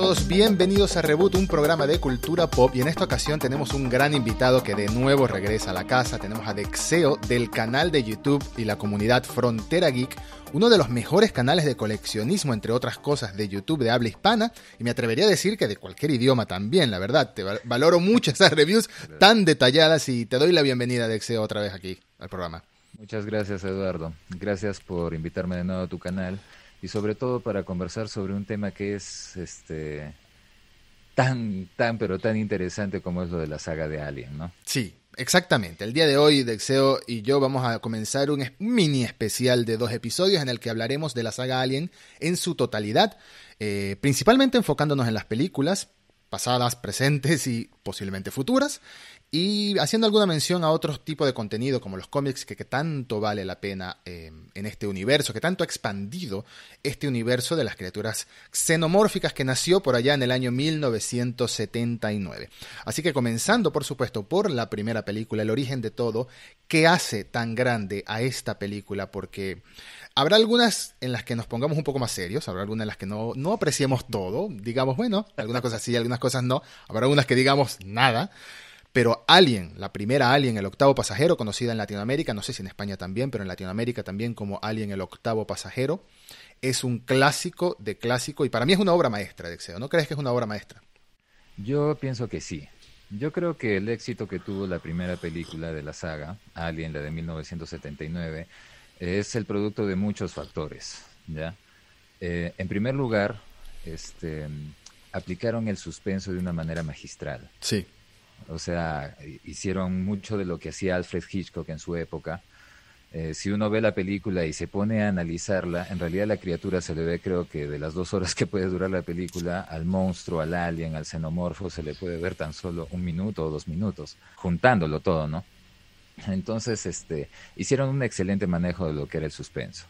todos, bienvenidos a Reboot, un programa de cultura pop y en esta ocasión tenemos un gran invitado que de nuevo regresa a la casa, tenemos a Dexeo del canal de YouTube y la comunidad Frontera Geek, uno de los mejores canales de coleccionismo entre otras cosas de YouTube de habla hispana y me atrevería a decir que de cualquier idioma también, la verdad, te valoro mucho esas reviews tan detalladas y te doy la bienvenida Dexeo otra vez aquí al programa. Muchas gracias Eduardo, gracias por invitarme de nuevo a tu canal y sobre todo para conversar sobre un tema que es este tan, tan, pero tan interesante como es lo de la saga de Alien, ¿no? Sí, exactamente. El día de hoy, Dexeo y yo vamos a comenzar un mini especial de dos episodios en el que hablaremos de la saga Alien en su totalidad, eh, principalmente enfocándonos en las películas, pasadas, presentes y posiblemente futuras, y haciendo alguna mención a otros tipos de contenido como los cómics que, tanto vale la pena eh, en este universo, que tanto ha expandido este universo de las criaturas xenomórficas que nació por allá en el año 1979. Así que comenzando por supuesto por la primera película, El origen de todo, ¿qué hace tan grande a esta película? Porque Habrá algunas en las que nos pongamos un poco más serios, habrá algunas en las que no, no apreciemos todo, digamos, bueno, algunas cosas sí, algunas cosas no, habrá algunas que digamos nada, pero Alien, la primera Alien, el octavo pasajero, conocida en Latinoamérica, no sé si en España también, pero en Latinoamérica también como Alien, el octavo pasajero, es un clásico de clásico y para mí es una obra maestra de Exeo. ¿No crees que es una obra maestra? Yo pienso que sí. Yo creo que el éxito que tuvo la primera película de la saga, Alien, la de 1979, es el producto de muchos factores. ¿ya? Eh, en primer lugar, este, aplicaron el suspenso de una manera magistral. Sí. O sea, hicieron mucho de lo que hacía Alfred Hitchcock en su época. Eh, si uno ve la película y se pone a analizarla, en realidad la criatura se le ve, creo que de las dos horas que puede durar la película, al monstruo, al alien, al xenomorfo, se le puede ver tan solo un minuto o dos minutos, juntándolo todo, ¿no? Entonces, este, hicieron un excelente manejo de lo que era el suspenso.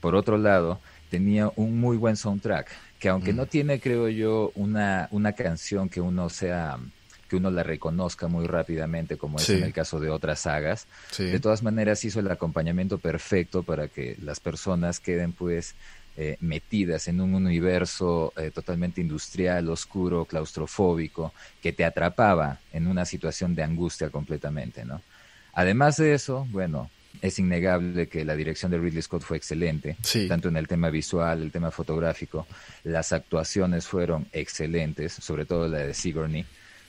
Por otro lado, tenía un muy buen soundtrack, que aunque mm. no tiene, creo yo, una, una canción que uno sea que uno la reconozca muy rápidamente, como es en el caso de otras sagas. De todas maneras, hizo el acompañamiento perfecto para que las personas queden, pues, eh, metidas en un universo eh, totalmente industrial, oscuro, claustrofóbico, que te atrapaba en una situación de angustia completamente, ¿no? Además de eso, bueno, es innegable que la dirección de Ridley Scott fue excelente, tanto en el tema visual, el tema fotográfico, las actuaciones fueron excelentes, sobre todo la de Sigourney,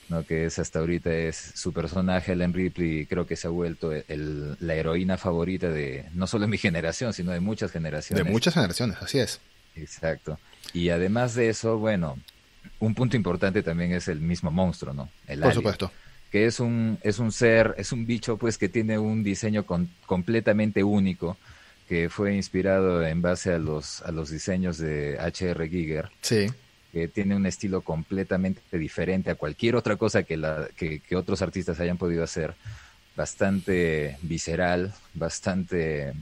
¿no? que es hasta ahorita es su personaje, Ellen Ripley, creo que se ha vuelto la heroína favorita de no solo de mi generación, sino de muchas generaciones. De muchas generaciones, así es. Exacto. Y además de eso, bueno, un punto importante también es el mismo monstruo, ¿no? El Por supuesto que es un, es un ser, es un bicho pues que tiene un diseño completamente único, que fue inspirado en base a los, a los diseños de H.R. Giger. Sí. Que tiene un estilo completamente diferente a cualquier otra cosa que, la, que, que otros artistas hayan podido hacer. Bastante visceral, bastante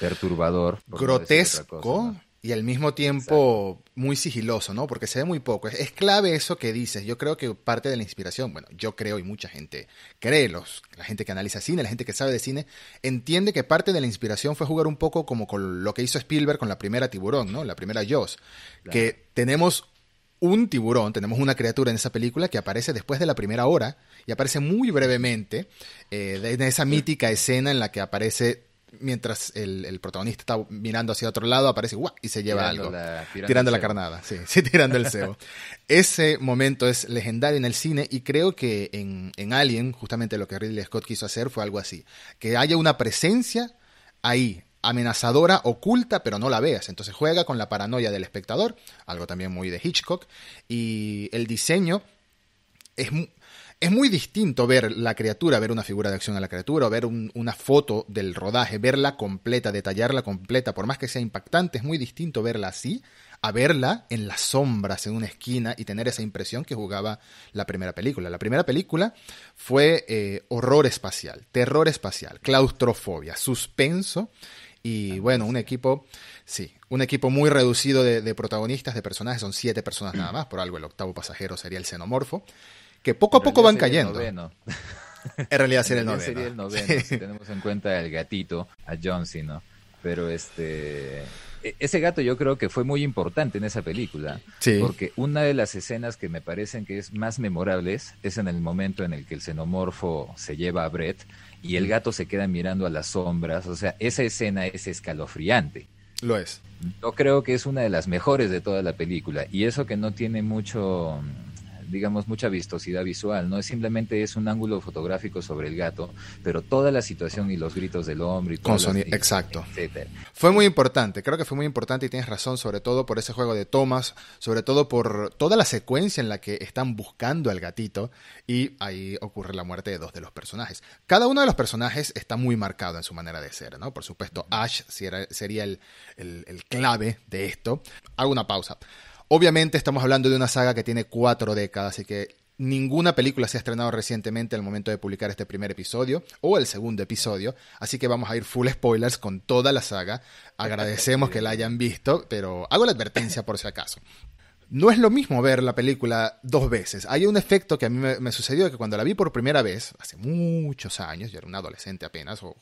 perturbador. Grotesco y al mismo tiempo muy sigiloso, ¿no? Porque se ve muy poco. Es, clave eso que dices. Yo creo que parte de la inspiración, bueno, yo creo y mucha gente cree, los, la gente que analiza cine, la gente que sabe de cine, entiende que parte de la inspiración fue jugar un poco como con lo que hizo Spielberg con la primera tiburón, ¿no? La primera Jaws. Que tenemos un tiburón, tenemos una criatura en esa película que aparece después de la primera hora y aparece muy brevemente eh, en esa mítica escena en la que aparece mientras el, protagonista está mirando hacia otro lado, aparece ¡guau! y se lleva algo. tirando, la carnada, sí, sí, tirando el cebo. Ese momento es legendario en el cine y creo que en, en, Alien, justamente lo que Ridley Scott quiso hacer fue algo así. Que haya una presencia ahí, amenazadora, oculta, pero no la veas. Entonces juega con la paranoia del espectador, algo también muy de Hitchcock, y el diseño es es muy distinto ver la criatura, ver una figura de acción a la criatura, o ver una foto del rodaje, verla completa, detallarla completa, por más que sea impactante, es muy distinto verla así a verla en las sombras, en una esquina y tener esa impresión que jugaba la primera película. La primera película fue eh, horror espacial, terror espacial, claustrofobia, suspenso y bueno, un equipo, sí, un equipo muy reducido de, de protagonistas, de personajes, son siete personas nada más, por algo el octavo pasajero sería el xenomorfo que poco a poco van cayendo. En realidad sería el noveno. Sería el noveno, si tenemos en cuenta el gatito, a John ¿no? Pero este e, ese gato yo creo que fue muy importante en esa película, porque una de las escenas que me parecen que es más memorables es en el momento en el que el xenomorfo se lleva a Brett y el gato se queda mirando a las sombras, o sea, esa escena es escalofriante. Lo es. Yo creo que es una de las mejores de toda la película y eso que no tiene mucho digamos, mucha vistosidad visual, ¿no? Es simplemente es un ángulo fotográfico sobre el gato, pero toda la situación y los gritos del hombre y todo Exacto. Fue muy importante, creo que fue muy importante y tienes razón, sobre todo por ese juego de tomas, sobre todo por toda la secuencia en la que están buscando al gatito y ahí ocurre la muerte de dos de los personajes. Cada uno de los personajes está muy marcado en su manera de ser, ¿no? Por supuesto, Ash sería el, el clave de esto. Hago una pausa. Obviamente estamos hablando de una saga que tiene cuatro décadas y que ninguna película se ha estrenado recientemente al momento de publicar este primer episodio o el segundo episodio, así que vamos a ir full spoilers con toda la saga. Agradecemos que la hayan visto, pero hago la advertencia por si acaso. No es lo mismo ver la película dos veces. Hay un efecto que a mí me, me sucedió que cuando la vi por primera vez, hace muchos años, yo era un adolescente apenas, o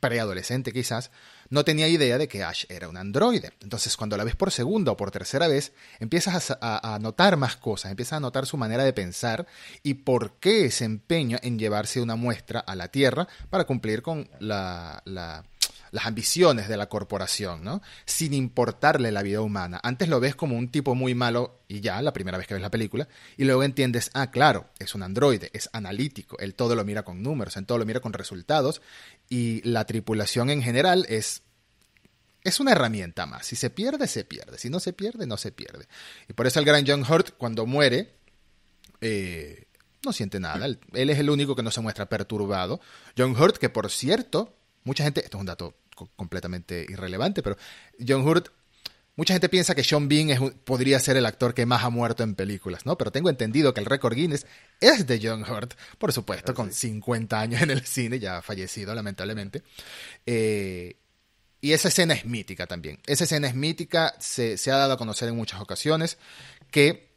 preadolescente quizás, no tenía idea de que Ash era un androide. Entonces, cuando la ves por segunda o por tercera vez, empiezas a, notar más cosas, empiezas a notar su manera de pensar y por qué ese empeño en llevarse una muestra a la Tierra para cumplir con la las ambiciones de la corporación, ¿no? Sin importarle la vida humana. Antes lo ves como un tipo muy malo y ya, la primera vez que ves la película, y luego entiendes, ah, claro, es un androide, es analítico, él todo lo mira con números, él todo lo mira con resultados, y la tripulación en general es es una herramienta más. Si se pierde, se pierde. Si no se pierde, no se pierde. Y por eso el gran John Hurt, cuando muere, eh, no siente nada. Él, él, es el único que no se muestra perturbado. John Hurt, que por cierto, mucha gente, esto es un dato completamente irrelevante, pero John Hurt, mucha gente piensa que Sean Bean es, podría ser el actor que más ha muerto en películas, ¿no? Pero tengo entendido que el récord Guinness es de John Hurt, por supuesto, con 50 años en el cine, ya fallecido lamentablemente. Eh, y esa escena es mítica también. Esa escena es mítica, se, se ha dado a conocer en muchas ocasiones que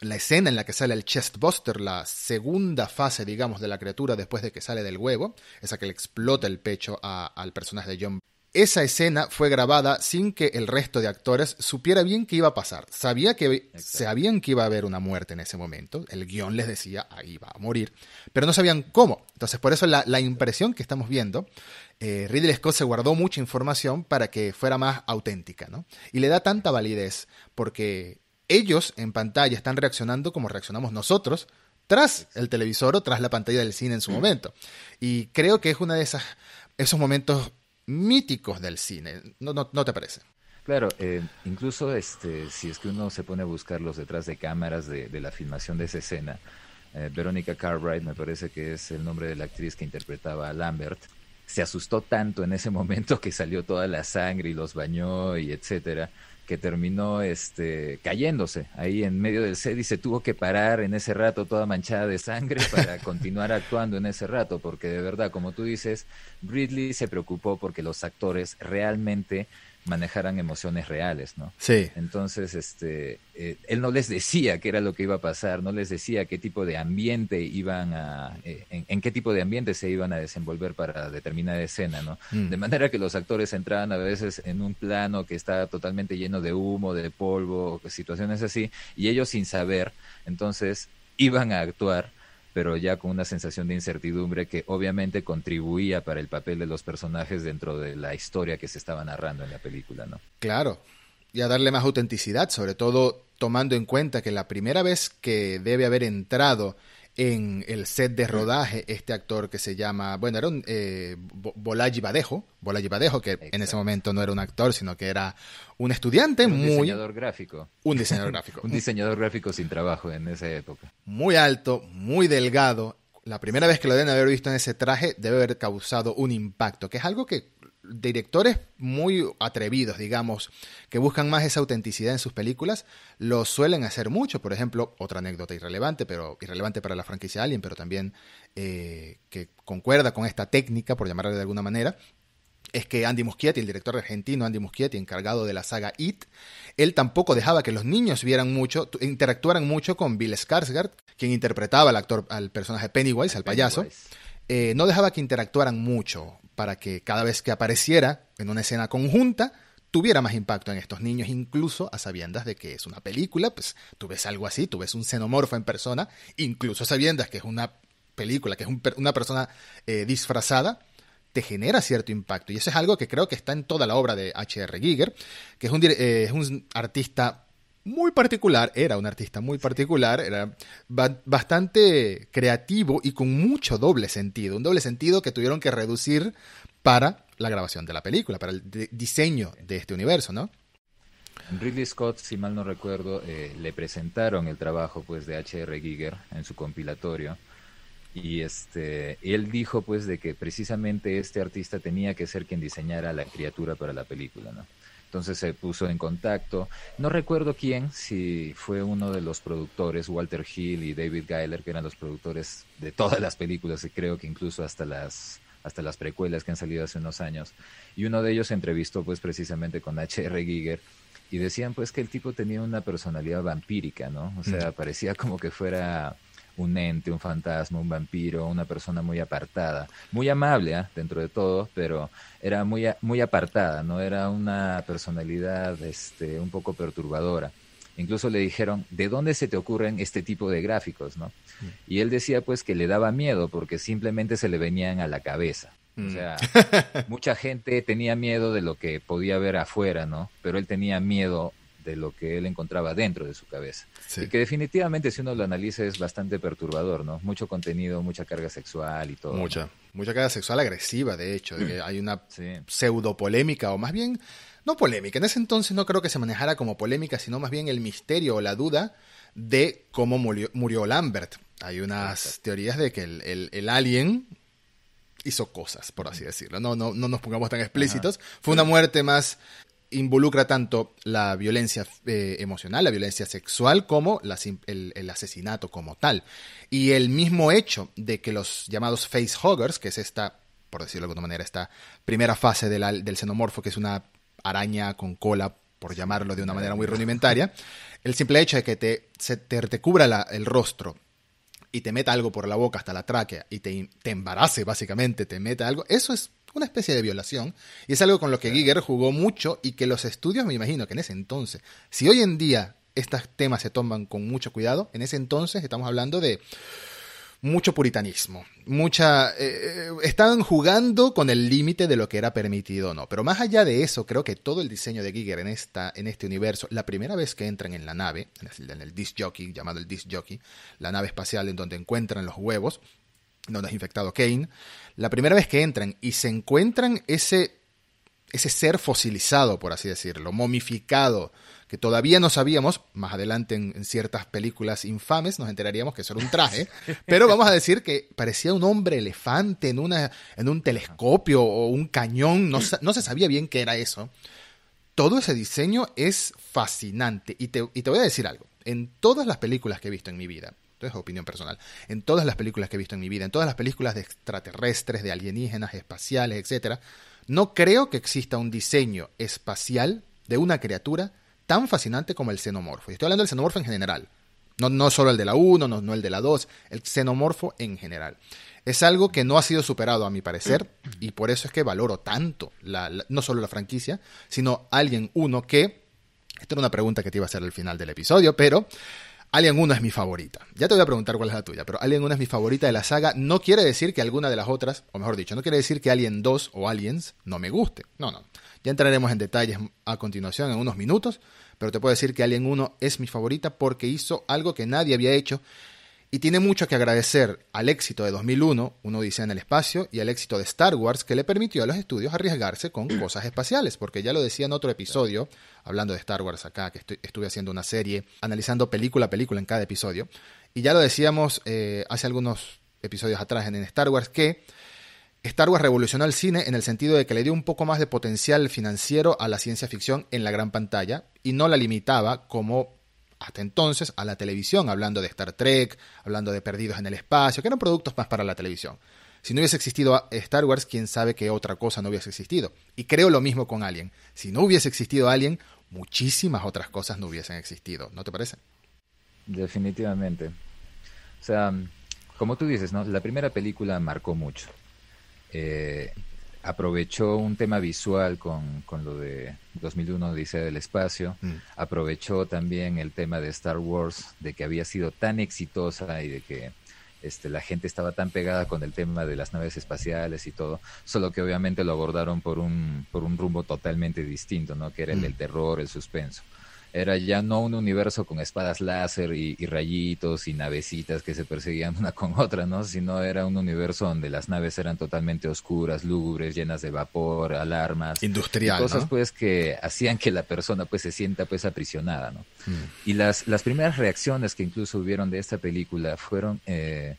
la escena en la que sale el chestbuster, la segunda fase, digamos, de la criatura después de que sale del huevo, esa que le explota el pecho al personaje de John. Esa escena fue grabada sin que el resto de actores supiera bien qué iba a pasar. Sabía que, sabían que iba a haber una muerte en ese momento. El guion les decía, ahí va a morir. Pero no sabían cómo. Entonces, por eso la, impresión que estamos viendo, eh, Ridley Scott se guardó mucha información para que fuera más auténtica, ¿no? Y le da tanta validez porque ellos en pantalla están reaccionando como reaccionamos nosotros tras el televisor o tras la pantalla del cine en su momento. Y creo que es uno de esas, esos momentos míticos del cine. ¿No, no, te parece? Claro, eh, incluso este, si es que uno se pone a buscar los detrás de cámaras de, la filmación de esa escena, eh, Verónica Cartwright me parece que es el nombre de la actriz que interpretaba a Lambert, se asustó tanto en ese momento que salió toda la sangre y los bañó y etcétera, que terminó este, cayéndose ahí en medio del set y se tuvo que parar en ese rato toda manchada de sangre para continuar actuando en ese rato, porque de verdad, como tú dices, Ridley se preocupó porque los actores realmente manejaran emociones reales, ¿no? Sí. Entonces, este, eh, él no les decía qué era lo que iba a pasar, no les decía qué tipo de ambiente iban a, eh, en, qué tipo de ambiente se iban a desenvolver para determinada escena, ¿no? Mm. De manera que los actores entraban a veces en un plano que está totalmente lleno de humo, de polvo, situaciones así, y ellos sin saber, entonces iban a actuar pero ya con una sensación de incertidumbre que obviamente contribuía para el papel de los personajes dentro de la historia que se estaba narrando en la película, ¿no? Claro, y a darle más autenticidad, sobre todo tomando en cuenta que la primera vez que debe haber entrado en el set de rodaje este actor que se llama, bueno, era un eh, Bolaji Badejo, Bolaji Badejo, que en ese momento no era un actor, sino que era un estudiante un muy... diseñador gráfico. Un diseñador gráfico. un diseñador gráfico sin trabajo en esa época. Muy alto, muy delgado. La primera vez que lo deben haber visto en ese traje debe haber causado un impacto, que es algo que directores muy atrevidos, digamos, que buscan más esa autenticidad en sus películas, lo suelen hacer mucho. Por ejemplo, otra anécdota irrelevante, pero irrelevante para la franquicia Alien, pero también eh, que concuerda con esta técnica, por llamarla de alguna manera, es que Andy Muschietti, el director argentino Andy Muschietti, encargado de la saga It, él tampoco dejaba que los niños vieran mucho, interactuaran mucho con Bill Skarsgård, quien interpretaba al actor, al personaje Pennywise, al payaso. Eh, no dejaba que interactuaran mucho para que cada vez que apareciera en una escena conjunta, tuviera más impacto en estos niños, incluso a sabiendas de que es una película, pues tú ves algo así, tú ves un xenomorfo en persona, incluso a sabiendas que es una película, que es una persona eh, disfrazada, te genera cierto impacto. Y eso es algo que creo que está en toda la obra de H.R. Giger, que es un, eh, es un artista muy particular, era un artista muy particular, era bastante creativo y con mucho doble sentido, un doble sentido que tuvieron que reducir para la grabación de la película, para el diseño de este universo, ¿no? Ridley Scott, si mal no recuerdo, eh, le presentaron el trabajo pues de H.R. Giger en su compilatorio y este él dijo pues de que precisamente este artista tenía que ser quien diseñara la criatura para la película, ¿no? Entonces se puso en contacto. No recuerdo quién, si fue uno de los productores, Walter Hill y David Geiler, que eran los productores de todas las películas, y creo que incluso hasta las hasta las precuelas que han salido hace unos años. Y uno de ellos se entrevistó pues precisamente con H.R. Giger y decían pues que el tipo tenía una personalidad vampírica, ¿no? O sea, parecía como que fuera un ente, un fantasma, un vampiro, una persona muy apartada, muy amable ¿eh? dentro de todo, pero era muy, muy apartada, no era una personalidad este, un poco perturbadora. Incluso le dijeron, ¿de dónde se te ocurren este tipo de gráficos? ¿no? Mm. Y él decía pues que le daba miedo porque simplemente se le venían a la cabeza. O mm. sea, mucha gente tenía miedo de lo que podía ver afuera, ¿no? Pero él tenía miedo de lo que él encontraba dentro de su cabeza. Y que definitivamente si uno lo analiza es bastante perturbador, ¿no? Mucho contenido, mucha carga sexual y todo. Mucha, mucha carga sexual agresiva, de hecho, hay una pseudo polémica o más bien, no polémica, en ese entonces no creo que se manejara como polémica, sino más bien el misterio o la duda de cómo murió, Lambert. Hay unas teorías de que el, alien hizo cosas, por así decirlo. No, no, no nos pongamos tan explícitos. Fue una muerte más involucra tanto la violencia eh, emocional, la violencia sexual, como el, asesinato como tal. Y el mismo hecho de que los llamados facehuggers, que es esta, por decirlo de alguna manera, esta primera fase del xenomorfo, que es una araña con cola, por llamarlo de una manera muy rudimentaria, el simple hecho de que te, se, te, cubra el rostro y te meta algo por la boca hasta la tráquea y te, te embarace básicamente, te meta algo, eso es una especie de violación. Y es algo con lo que Giger jugó mucho y que los estudios, me imagino que en ese entonces, si hoy en día estos temas se toman con mucho cuidado, en ese entonces estamos hablando de mucho puritanismo, mucha... Eh, estaban jugando con el límite de lo que era permitido o no. Pero más allá de eso, creo que todo el diseño de Giger en, esta, en este universo, la primera vez que entran en la nave, en el, disc jockey, llamado el disc jockey, la nave espacial en donde encuentran los huevos, donde es infectado Kane, la primera vez que entran y se encuentran ese, ese ser fosilizado, por así decirlo, momificado, que todavía no sabíamos, más adelante en, ciertas películas infames nos enteraríamos que eso era un traje, pero vamos a decir que parecía un hombre elefante en, una, en un telescopio o un cañón, no, no se sabía bien qué era eso. Todo ese diseño es fascinante. Y te, y te voy a decir algo, en todas las películas que he visto en mi vida, es opinión personal, en todas las películas que he visto en mi vida, en todas las películas de extraterrestres, de alienígenas, espaciales, etc., no creo que exista un diseño espacial de una criatura tan fascinante como el xenomorfo. Y estoy hablando del xenomorfo en general. No, no solo el de la 1, no, no el de la 2, el xenomorfo en general. Es algo que no ha sido superado a mi parecer y por eso es que valoro tanto no solo la franquicia, sino Alien 1 que, esta era una pregunta que te iba a hacer al final del episodio, pero Alien 1 es mi favorita. Ya te voy a preguntar cuál es la tuya, pero Alien 1 es mi favorita de la saga. No quiere decir que alguna de las otras, o mejor dicho, no quiere decir que Alien 2 o Aliens no me guste. No, no. Ya entraremos en detalles a continuación en unos minutos, pero te puedo decir que Alien 1 es mi favorita porque hizo algo que nadie había hecho y tiene mucho que agradecer al éxito de 2001, Uno dice en el espacio, y al éxito de Star Wars que le permitió a los estudios arriesgarse con cosas espaciales, porque ya lo decía en otro episodio, hablando de Star Wars acá, que estuve haciendo una serie, analizando película a película en cada episodio, y ya lo decíamos eh, hace algunos episodios atrás en Star Wars, que Star Wars revolucionó el cine en el sentido de que le dio un poco más de potencial financiero a la ciencia ficción en la gran pantalla y no la limitaba como hasta entonces a la televisión, hablando de Star Trek, hablando de Perdidos en el Espacio, que eran productos más para la televisión. Si no hubiese existido Star Wars, quién sabe qué otra cosa no hubiese existido. Y creo lo mismo con Alien. Si no hubiese existido Alien, muchísimas otras cosas no hubiesen existido. ¿No te parece? Definitivamente. O sea, como tú dices, ¿no? La primera película marcó mucho. Eh, aprovechó un tema visual con, con lo de 2001 Dice del Espacio, mm. aprovechó también el tema de Star Wars, de que había sido tan exitosa y de que este, la gente estaba tan pegada con el tema de las naves espaciales y todo, solo que obviamente lo abordaron por un, por un rumbo totalmente distinto, ¿no? Que era el del mm. terror, el suspenso era ya no un universo con espadas láser y, rayitos y navecitas que se perseguían una con otra, ¿no? Sino era un universo donde las naves eran totalmente oscuras, lúgubres, llenas de vapor, alarmas. Industrial, Cosas pues que hacían que la persona pues se sienta pues aprisionada, ¿no? Mm. Y las, las primeras reacciones que incluso hubieron de esta película fueron... Eh,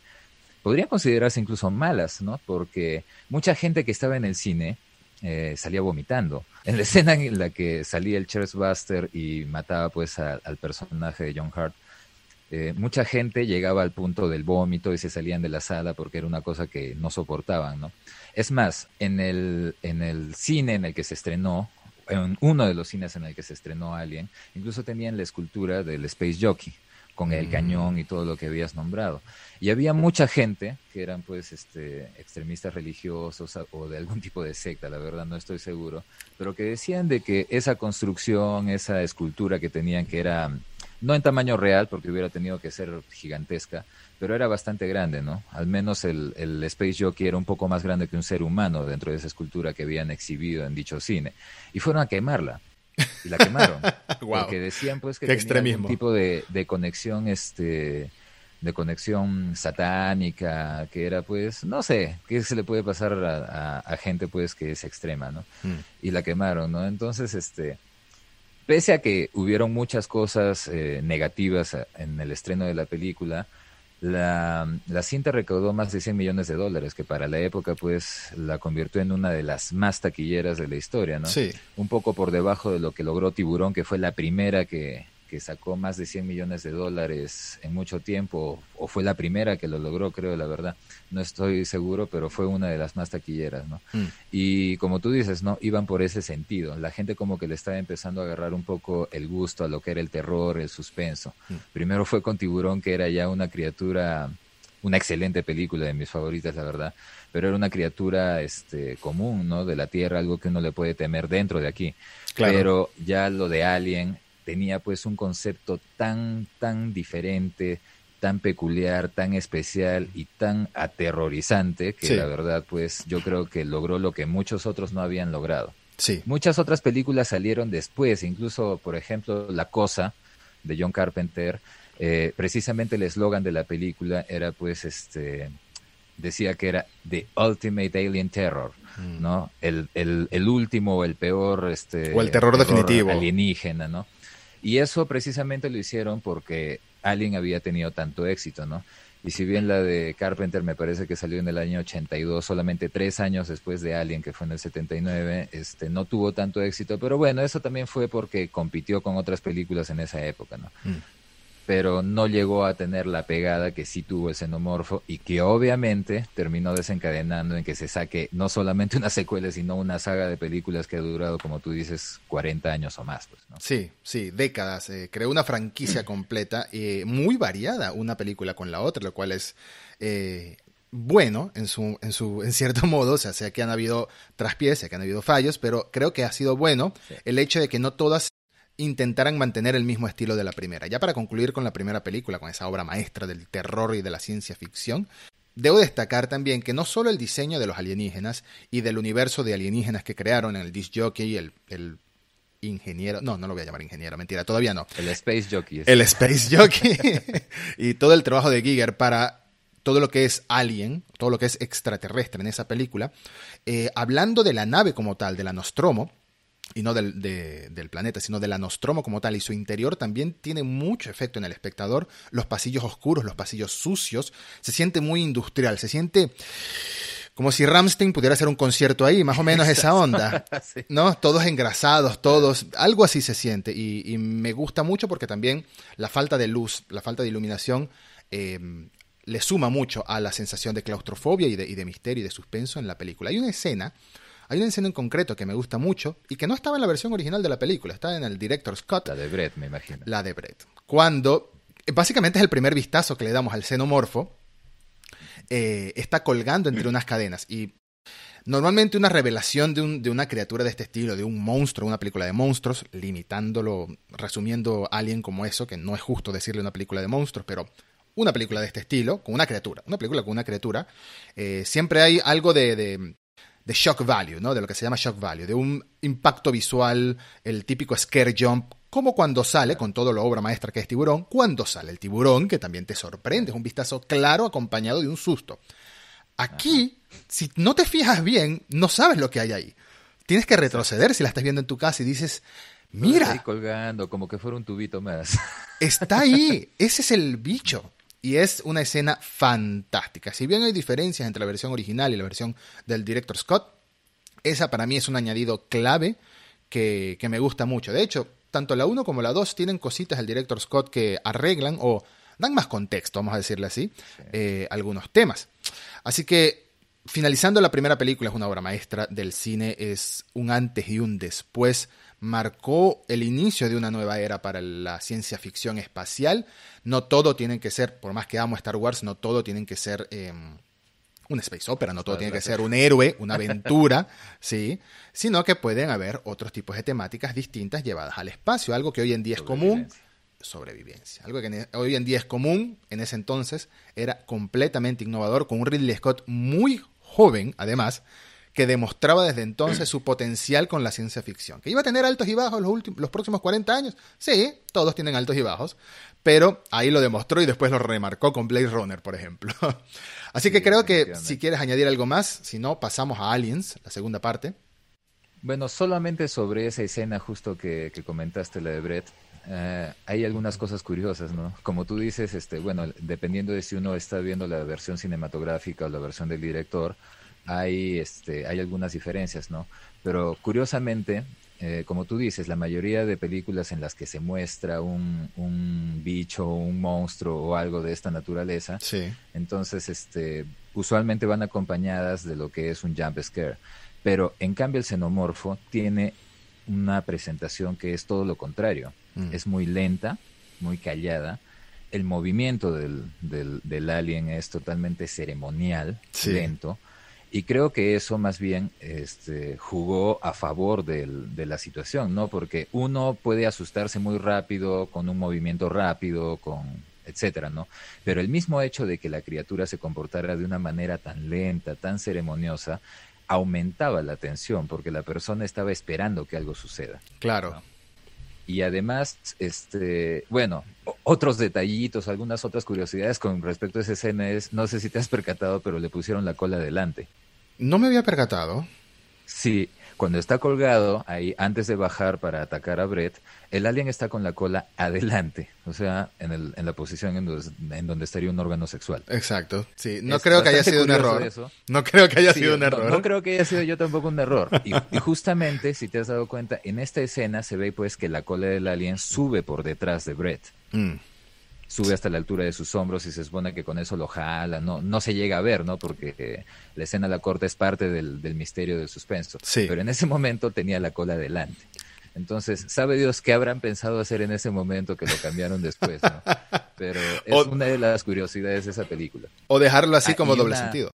podrían considerarse incluso malas, ¿no? Porque mucha gente que estaba en el cine eh, salía vomitando. En la escena en la que salía el Charles Buster y mataba pues al personaje de John Hart, eh, mucha gente llegaba al punto del vómito y se salían de la sala porque era una cosa que no soportaban, ¿no? Es más, en el, en el cine en el que se estrenó, en uno de los cines en el que se estrenó Alien, incluso tenían la escultura del Space Jockey con el cañón y todo lo que habías nombrado. Y había mucha gente que eran pues este extremistas religiosos o de algún tipo de secta, la verdad no estoy seguro, pero que decían de que esa construcción, esa escultura que tenían que era no en tamaño real porque hubiera tenido que ser gigantesca, pero era bastante grande, ¿no? Al menos el, el Space Jockey era un poco más grande que un ser humano dentro de esa escultura que habían exhibido en dicho cine. Y fueron a quemarla y la quemaron. Porque decían pues que tenía un tipo de, de, conexión, este, de conexión satánica, que era pues, no sé, qué se le puede pasar a, gente pues que es extrema, ¿no? Mm. Y la quemaron, ¿no? Entonces, este, pese a que hubieron muchas cosas eh, negativas en el estreno de la película, la, la, cinta recaudó más de 100 millones de dólares, que para la época pues la convirtió en una de las más taquilleras de la historia, ¿no? Sí. Un poco por debajo de lo que logró Tiburón, que fue la primera que, que sacó más de 100 millones de dólares en mucho tiempo, o fue la primera que lo logró, creo, la verdad. No estoy seguro, pero fue una de las más taquilleras, ¿no? Mm. Y como tú dices, ¿no? Iban por ese sentido. La gente como que le estaba empezando a agarrar un poco el gusto a lo que era el terror, el suspenso. Mm. Primero fue con Tiburón, que era ya una criatura una excelente película de mis favoritas, la verdad, pero era una criatura este común, ¿no? De la Tierra, algo que uno le puede temer dentro de aquí. Pero ya lo de Alien tenía pues un concepto tan, tan diferente, tan peculiar, tan especial y tan aterrorizante que la verdad pues yo creo que logró lo que muchos otros no habían logrado. Sí. Muchas otras películas salieron después, incluso por ejemplo La Cosa de John Carpenter, eh, precisamente el eslogan de la película era pues este decía que era The Ultimate Alien Terror, mm. ¿no? El, el, el último, el peor, este... O el terror definitivo. Alienígena, ¿no? Y eso precisamente lo hicieron porque Alien había tenido tanto éxito, ¿no? Y si bien la de Carpenter me parece que salió en el año 82, solamente tres años después de Alien, que fue en el 79, este, no tuvo tanto éxito. Pero bueno, eso también fue porque compitió con otras películas en esa época, ¿no? Mm pero no llegó a tener la pegada que sí tuvo el xenomorfo y que obviamente terminó desencadenando en que se saque no solamente una secuela, sino una saga de películas que ha durado, como tú dices, 40 años o más. Pues, ¿no? Sí, sí, décadas. Eh, creó una franquicia completa, eh, muy variada una película con la otra, lo cual es... Eh, bueno en su, en su, en cierto modo, o sea, sea que han habido traspiés, sea que han habido fallos, pero creo que ha sido bueno el hecho de que no todas intentaran mantener el mismo estilo de la primera. Ya para concluir con la primera película, con esa obra maestra del terror y de la ciencia ficción, debo destacar también que no solo el diseño de los alienígenas y del universo de alienígenas que crearon en el disc jockey, el, el ingeniero, no, no lo voy a llamar ingeniero, mentira, todavía no. El Space Jockey. El Space Jockey y todo el trabajo de Giger para todo lo que es alien, todo lo que es extraterrestre en esa película, eh, hablando de la nave como tal, de la Nostromo, y no del, del, planeta, sino de la Nostromo como tal, y su interior también tiene mucho efecto en el espectador, los pasillos oscuros, los pasillos sucios, se siente muy industrial, se siente como si Ramstein pudiera hacer un concierto ahí, más o menos esa onda, ¿no? Todos engrasados, todos, algo así se siente, y, me gusta mucho porque también la falta de luz, la falta de iluminación, eh, le suma mucho a la sensación de claustrofobia y de, y de misterio y de suspenso en la película. Hay una escena hay una escena en concreto que me gusta mucho y que no estaba en la versión original de la película, está en el director Scott. La de Brett, me imagino. La de Brett. Cuando, básicamente es el primer vistazo que le damos al xenomorfo, eh, está colgando entre unas cadenas y Normalmente una revelación de, un, de, una criatura de este estilo, de un monstruo, una película de monstruos, limitándolo, resumiendo a alguien como eso, que no es justo decirle una película de monstruos, pero una película de este estilo, con una criatura, una película con una criatura, eh, siempre hay algo de, de, de, shock value, ¿no? De lo que se llama shock value, de un impacto visual, el típico scare jump, como cuando sale, con todo lo obra maestra que es tiburón, cuando sale el tiburón, que también te sorprende, es un vistazo claro acompañado de un susto. Aquí, si no te fijas bien, no sabes lo que hay ahí. Tienes que retroceder si la estás viendo en tu casa y dices, mira. Ahí colgando, como que fuera un tubito más. Está ahí, ese es el bicho. Y es una escena fantástica. Si bien hay diferencias entre la versión original y la versión del director Scott, esa para mí es un añadido clave que, que me gusta mucho. De hecho, tanto la 1 como la 2 tienen cositas del director Scott que arreglan o dan más contexto, vamos a decirle así, eh, algunos temas. Así que, finalizando la primera película, es una obra maestra del cine, es un antes y un después, marcó el inicio de una nueva era para la ciencia ficción espacial. No todo tiene que ser, por más que amo Star Wars, no todo tiene que ser... Eh, una space opera, no todo tiene que ser un héroe, una aventura, ¿sí? Sino que pueden haber otros tipos de temáticas distintas llevadas al espacio, algo que hoy en día es común, sobrevivencia. Algo que e, hoy en día es común, en ese entonces era completamente innovador, con un Ridley Scott muy joven, además, que demostraba desde entonces su potencial con la ciencia ficción. Que iba a tener altos y bajos los, últimos, los próximos 40 años. Sí, todos tienen altos y bajos, pero ahí lo demostró y después lo remarcó con Blade Runner, por ejemplo. Así que creo que si quieres añadir algo más, si no, pasamos a Aliens, la segunda parte. Bueno, solamente sobre esa escena justo que, comentaste, la de Brett, eh, hay algunas cosas curiosas, ¿no? Como tú dices, este, bueno, dependiendo de si uno está viendo la versión cinematográfica o la versión del director, hay, este, hay algunas diferencias, ¿no? Pero curiosamente, eh, como tú dices, la mayoría de películas en las que se muestra un, un bicho, un monstruo o algo de esta naturaleza, sí. entonces este, usualmente van acompañadas de lo que es un jump scare. Pero en cambio el xenomorfo tiene una presentación que es todo lo contrario. Mm. Es muy lenta, muy callada. El movimiento del, del, del alien es totalmente ceremonial, lento y creo que eso más bien este, jugó a favor del, de la situación, ¿no? Porque uno puede asustarse muy rápido, con un movimiento rápido, con etcétera, ¿no? Pero el mismo hecho de que la criatura se comportara de una manera tan lenta, tan ceremoniosa, aumentaba la tensión, porque la persona estaba esperando que algo suceda. Claro. Y además, este, bueno, otros detallitos, algunas otras curiosidades con respecto a esa escena es, no sé si te has percatado, pero le pusieron la cola adelante. No me había percatado. Sí, cuando está colgado ahí, antes de bajar para atacar a Brett, el alien está con la cola adelante, o sea, en, el, en la posición en donde, en donde, estaría un órgano sexual. Exacto, sí, no creo que haya sido un error. No creo que haya sido un error. No, creo que haya sido yo tampoco un error. Y, justamente, si te has dado cuenta, en esta escena se ve pues que la cola del alien sube por detrás de Brett. Mm sube hasta la altura de sus hombros y se supone que con eso lo jala, no, no se llega a ver, ¿no? Porque eh, la escena de la corte es parte del, del misterio del suspenso. Sí. Pero en ese momento tenía la cola delante. Entonces, sabe Dios qué habrán pensado hacer en ese momento que lo cambiaron después, ¿no? Pero es una de las curiosidades de esa película. O dejarlo así ah, como doble sentido.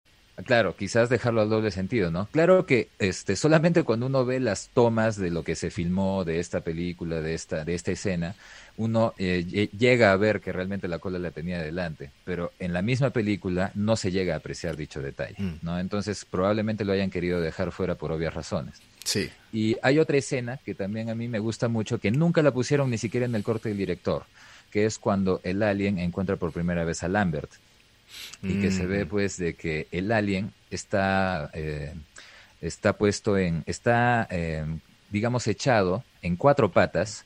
Claro, quizás dejarlo al doble sentido, ¿no? Claro que este solamente cuando uno ve las tomas de lo que se filmó de esta película, de esta de esta escena, uno eh, llega a ver que realmente la cola la tenía delante, pero en la misma película no se llega a apreciar dicho detalle, mm. ¿no? Entonces probablemente lo hayan querido dejar fuera por obvias razones. Sí. Y hay otra escena que también a mí me gusta mucho, que nunca la pusieron ni siquiera en el corte del director, que es cuando el alien encuentra por primera vez a Lambert y que se ve mm. pues de que el alien está, eh, está puesto en, está eh, digamos echado en cuatro patas,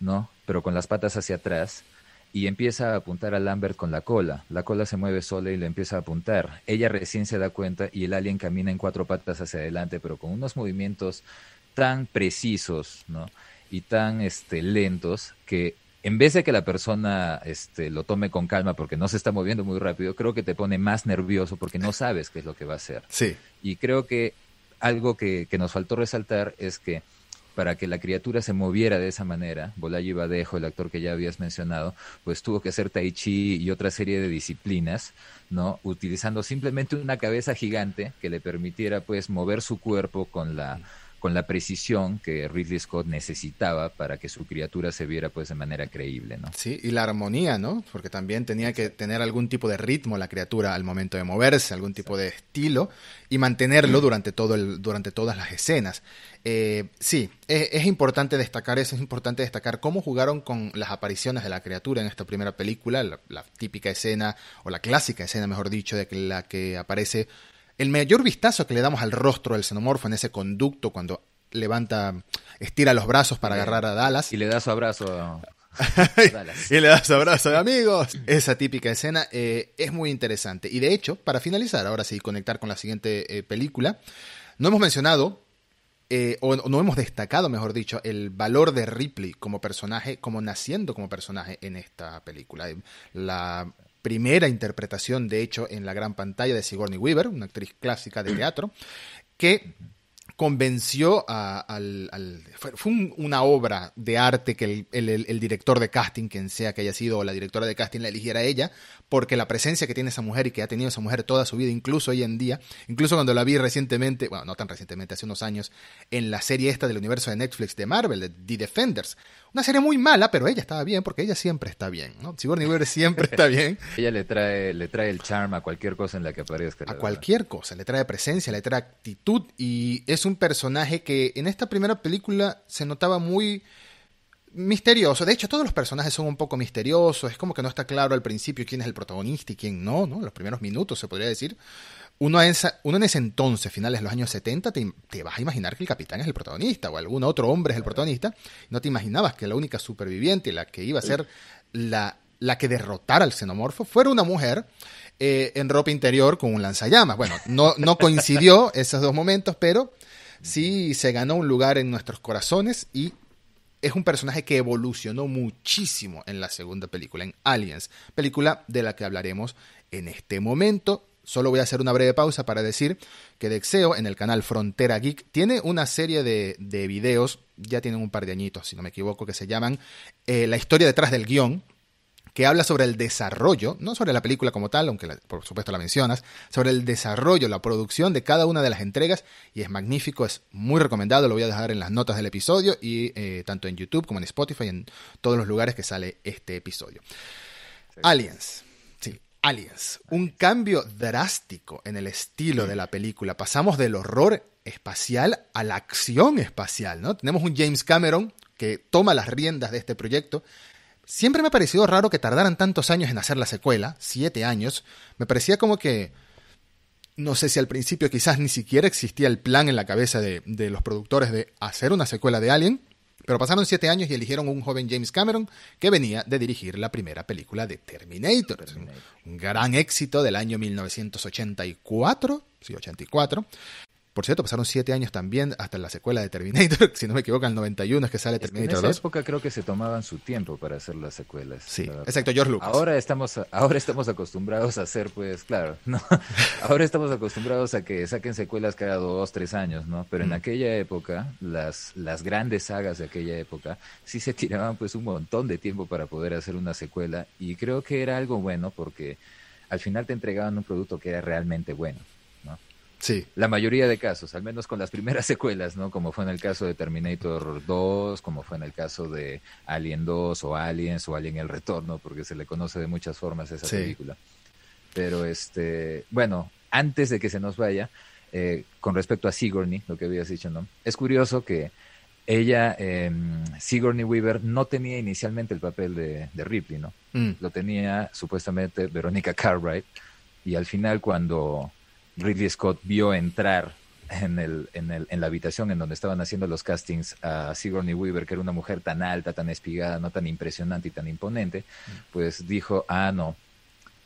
¿no? Pero con las patas hacia atrás y empieza a apuntar a Lambert con la cola. La cola se mueve sola y le empieza a apuntar. Ella recién se da cuenta y el alien camina en cuatro patas hacia adelante, pero con unos movimientos tan precisos, ¿no? Y tan este, lentos que en vez de que la persona este, lo tome con calma porque no se está moviendo muy rápido, creo que te pone más nervioso porque no sabes qué es lo que va a hacer. Sí. Y creo que algo que, que nos faltó resaltar es que para que la criatura se moviera de esa manera, Bolaji Badejo, el actor que ya habías mencionado, pues tuvo que hacer tai chi y otra serie de disciplinas, ¿no? Utilizando simplemente una cabeza gigante que le permitiera pues mover su cuerpo con la con la precisión que Ridley Scott necesitaba para que su criatura se viera pues de manera creíble, ¿no? Sí, y la armonía, ¿no? Porque también tenía que tener algún tipo de ritmo la criatura al momento de moverse, algún tipo de estilo y mantenerlo durante todo el, durante todas las escenas. Eh, sí, es, importante destacar eso, es importante destacar cómo jugaron con las apariciones de la criatura en esta primera película, la, la típica escena, o la clásica escena, mejor dicho, de que la que aparece el mayor vistazo que le damos al rostro del xenomorfo en ese conducto cuando levanta, estira los brazos para agarrar a Dallas. Y le da su abrazo a y le da su abrazo de amigos. Esa típica escena eh, es muy interesante. Y de hecho, para finalizar, ahora sí, conectar con la siguiente eh, película, no hemos mencionado, eh, o no hemos destacado, mejor dicho, el valor de Ripley como personaje, como naciendo como personaje en esta película. La primera interpretación, de hecho, en la gran pantalla de Sigourney Weaver, una actriz clásica de teatro, que convenció a, al, Fue, una obra de arte que el, director de casting, quien sea que haya sido, o la directora de casting, la eligiera a ella, porque la presencia que tiene esa mujer y que ha tenido esa mujer toda su vida, incluso hoy en día, incluso cuando la vi recientemente, bueno, no tan recientemente, hace unos años, en la serie esta del universo de Netflix de Marvel, The Defenders, una serie muy mala, pero ella estaba bien porque ella siempre está bien, ¿no? Sigourney Weaver siempre está bien. ella le trae, le trae el charm a cualquier cosa en la que aparezca. A cualquier cosa, le trae presencia, le trae actitud y es un personaje que en esta primera película se notaba muy misterioso. De hecho, todos los personajes son un poco misteriosos. Es como que no está claro al principio quién es el protagonista y quién no, ¿no? Los primeros minutos, se podría decir uno, en ese entonces, finales de los años 70, te, vas a imaginar que el capitán es el protagonista o algún otro hombre es el protagonista. No te imaginabas que la única superviviente, la que iba a ser la, la que derrotara al xenomorfo, fuera una mujer eh, en ropa interior con un lanzallamas. Bueno, no, no coincidió esos dos momentos, pero sí se ganó un lugar en nuestros corazones y es un personaje que evolucionó muchísimo en la segunda película, en Aliens, película de la que hablaremos en este momento. Solo voy a hacer una breve pausa para decir que Dexeo en el canal Frontera Geek tiene una serie de, de videos, ya tienen un par de añitos, si no me equivoco, que se llaman eh, La historia detrás del guion, que habla sobre el desarrollo, no sobre la película como tal, aunque por supuesto la mencionas, sobre el desarrollo, la producción de cada una de las entregas, y es magnífico, es muy recomendado, lo voy a dejar en las notas del episodio, y eh, tanto en YouTube como en Spotify, en todos los lugares que sale este episodio. Aliens. Aliens, un cambio drástico en el estilo de la película. Pasamos del horror espacial a la acción espacial, ¿no? Tenemos un James Cameron que toma las riendas de este proyecto. Siempre me ha parecido raro que tardaran tantos años en hacer la secuela, siete años. Me parecía como que no sé si al principio quizás ni siquiera existía el plan en la cabeza de, de, los productores de hacer una secuela de Alien, pero pasaron siete años y eligieron un joven James Cameron que venía de dirigir la primera película de Terminator. Un gran éxito del año 1984, sí, 84, por cierto, pasaron siete años también hasta la secuela de Terminator, si no me equivoco, en el 91 es que sale Terminator en esa época creo que se tomaban su tiempo para hacer las secuelas. Sí, exacto, George Lucas. Ahora estamos, ahora estamos acostumbrados a hacer, pues, claro, ¿no? Ahora estamos acostumbrados a que saquen secuelas cada dos, tres años, ¿no? Pero en mm. aquella época, las, las grandes sagas de aquella época, sí se tiraban pues un montón de tiempo para poder hacer una secuela y creo que era algo bueno porque al final te entregaban un producto que era realmente bueno. Sí. La mayoría de casos, al menos con las primeras secuelas, ¿no? Como fue en el caso de Terminator 2, como fue en el caso de Alien 2 o Aliens o Alien el Retorno, porque se le conoce de muchas formas esa película. Pero, este, bueno, antes de que se nos vaya, eh, con respecto a Sigourney, lo que habías dicho, ¿no? Es curioso que ella, eh, Sigourney Weaver, no tenía inicialmente el papel de, Ripley, ¿no? Mm. Lo tenía supuestamente Verónica Cartwright, y al final cuando Ridley Scott vio entrar en, el, en, el, en la habitación en donde estaban haciendo los castings a Sigourney Weaver, que era una mujer tan alta, tan espigada, no tan impresionante y tan imponente, pues dijo, ah, no,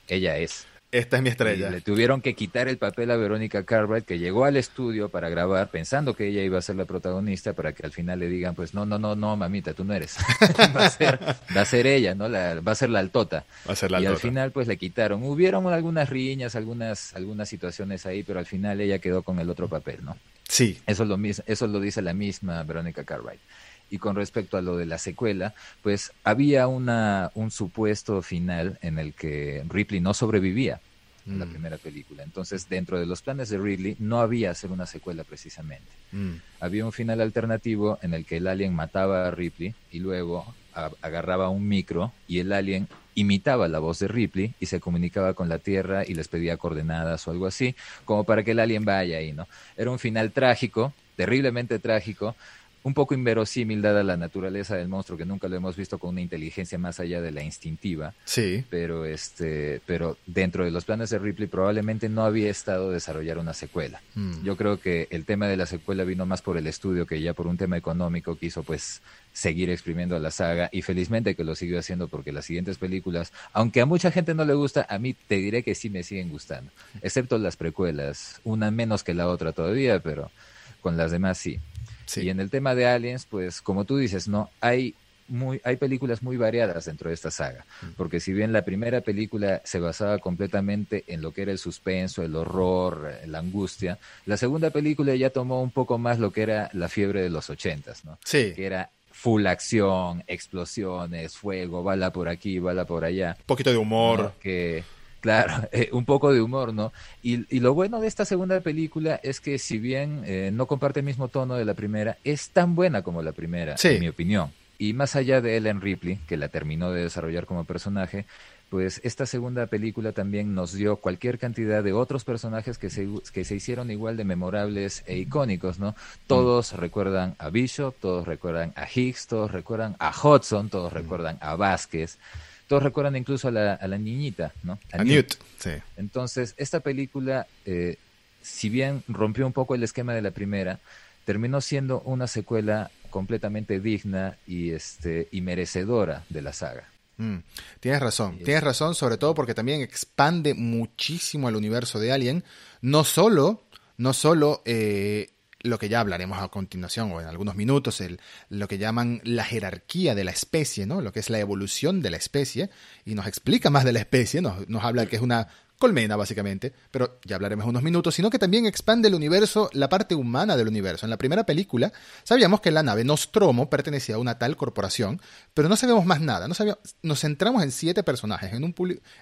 ella es. Esta es mi estrella. le tuvieron que quitar el papel a Verónica Cartwright, que llegó al estudio para grabar pensando que ella iba a ser la protagonista, para que al final le digan, pues no, no, no, no, mamita, tú no eres. va, a ser, va a ser ella, ¿no? La, va a ser la altota. Va a ser la y al final, pues le quitaron. Hubieron algunas riñas, algunas, algunas situaciones ahí, pero al final ella quedó con el otro papel, ¿no? Sí. Eso lo, eso lo dice la misma Verónica Cartwright. Y con respecto a lo de la secuela, pues había una, un supuesto final en el que Ripley no sobrevivía en la Mm. primera película. Entonces, dentro de los planes de Ridley, no había hacer una secuela precisamente. Mm. Había un final alternativo en el que el alien mataba a Ripley y luego a- agarraba un micro y el alien imitaba la voz de Ripley y se comunicaba con la Tierra y les pedía coordenadas o algo así, como para que el alien vaya ahí, ¿no? Era un final trágico, terriblemente trágico, un poco inverosímil dada la naturaleza del monstruo que nunca lo hemos visto con una inteligencia más allá de la instintiva Sí. pero este pero dentro de los planes de Ripley probablemente no había estado desarrollar una secuela. Mm. Yo creo que el tema de la secuela vino más por el estudio que ya por un tema económico quiso pues seguir exprimiendo a la saga y felizmente que lo siguió haciendo porque las siguientes películas, aunque a mucha gente no le gusta, a mí te diré que sí me siguen gustando, excepto las precuelas, una menos que la otra todavía, pero con las demás sí. Sí. Y en el tema de Aliens, pues como tú dices, no hay muy hay películas muy variadas dentro de esta saga, porque si bien la primera película se basaba completamente en lo que era el suspenso, el horror, la angustia, la segunda película ya tomó un poco más lo que era la fiebre de los ochentas, ¿no? Sí. Que era full acción, explosiones, fuego, bala por aquí, bala por allá. Un poquito de humor. ¿no? Que, claro, eh, un poco de humor, ¿no? Y, y lo bueno de esta segunda película es que si bien eh, no comparte el mismo tono de la primera, es tan buena como la primera, Sí. en mi opinión. Y más allá de Ellen Ripley, que la terminó de desarrollar como personaje, pues esta segunda película también nos dio cualquier cantidad de otros personajes que se, que se hicieron igual de memorables e icónicos, ¿no? Todos recuerdan a Bishop, todos recuerdan a Higgs, todos recuerdan a Hudson, todos recuerdan a Vázquez, todos recuerdan incluso a la, a la niñita, ¿no? A Newt. Sí. Entonces, esta película, eh, si bien rompió un poco el esquema de la primera, terminó siendo una secuela completamente digna y, este, y merecedora de la saga. Mm, Tienes razón, Sí, tienes razón, sobre todo porque también expande muchísimo el universo de Alien, no solo, no solo eh, lo que ya hablaremos a continuación o en algunos minutos, el, lo que llaman la jerarquía de la especie, ¿no? Lo que es la evolución de la especie, y nos explica más de la especie, nos, nos habla que es una colmena básicamente, pero ya hablaremos en unos minutos, sino que también expande el universo, la parte humana del universo. En la primera película sabíamos que la nave Nostromo pertenecía a una tal corporación, pero no sabemos más nada, no sabíamos, nos centramos en siete personajes, en un,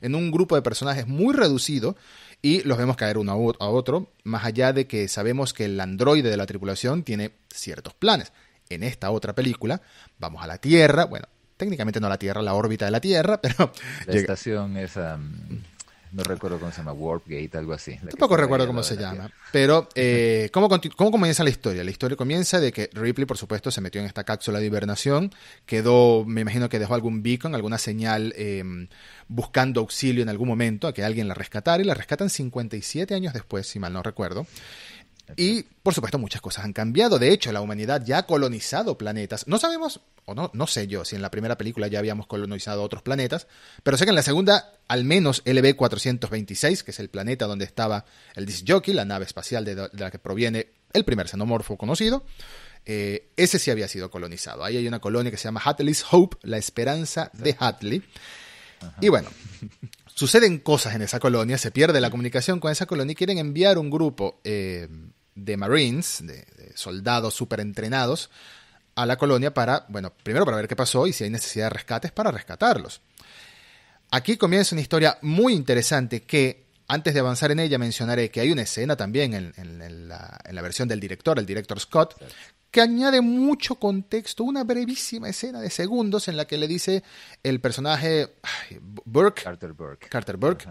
en un grupo de personajes muy reducido y los vemos caer uno a otro, más allá de que sabemos que el androide de la tripulación tiene ciertos planes. En esta otra película vamos a la Tierra, bueno, técnicamente no a la Tierra, la órbita de la Tierra, pero La llega- estación esa, mm, no recuerdo cómo se llama, Warpgate, algo así. Tampoco recuerdo cómo se llama. Pero, eh, ¿cómo, conti- ¿cómo comienza la historia? La historia comienza de que Ripley, por supuesto, se metió en esta cápsula de hibernación. Quedó, me imagino que dejó algún beacon, alguna señal eh, buscando auxilio en algún momento, a que alguien la rescatara. Y la rescatan 57 años después, si mal no recuerdo. Y, por supuesto, muchas cosas han cambiado. De hecho, la humanidad ya ha colonizado planetas. No sabemos, o no, no sé yo, si en la primera película ya habíamos colonizado otros planetas, pero sé que en la segunda, al menos LB-426, que es el planeta donde estaba el Disc Jockey, la nave espacial de, de la que proviene el primer xenomorfo conocido, eh, ese sí había sido colonizado. Ahí hay una colonia que se llama Hatley's Hope, la esperanza de Hatley. Y bueno, suceden cosas en esa colonia, se pierde la comunicación con esa colonia y quieren enviar un grupo eh, de Marines, de, de soldados súper entrenados, a la colonia para, bueno, primero para ver qué pasó y si hay necesidad de rescates para rescatarlos. Aquí comienza una historia muy interesante que, antes de avanzar en ella, mencionaré que hay una escena también en, en- en la, en la versión del director, el director Scott, que añade mucho contexto, una brevísima escena de segundos en la que le dice el personaje ay, Burke, Carter Burke. Carter Burke.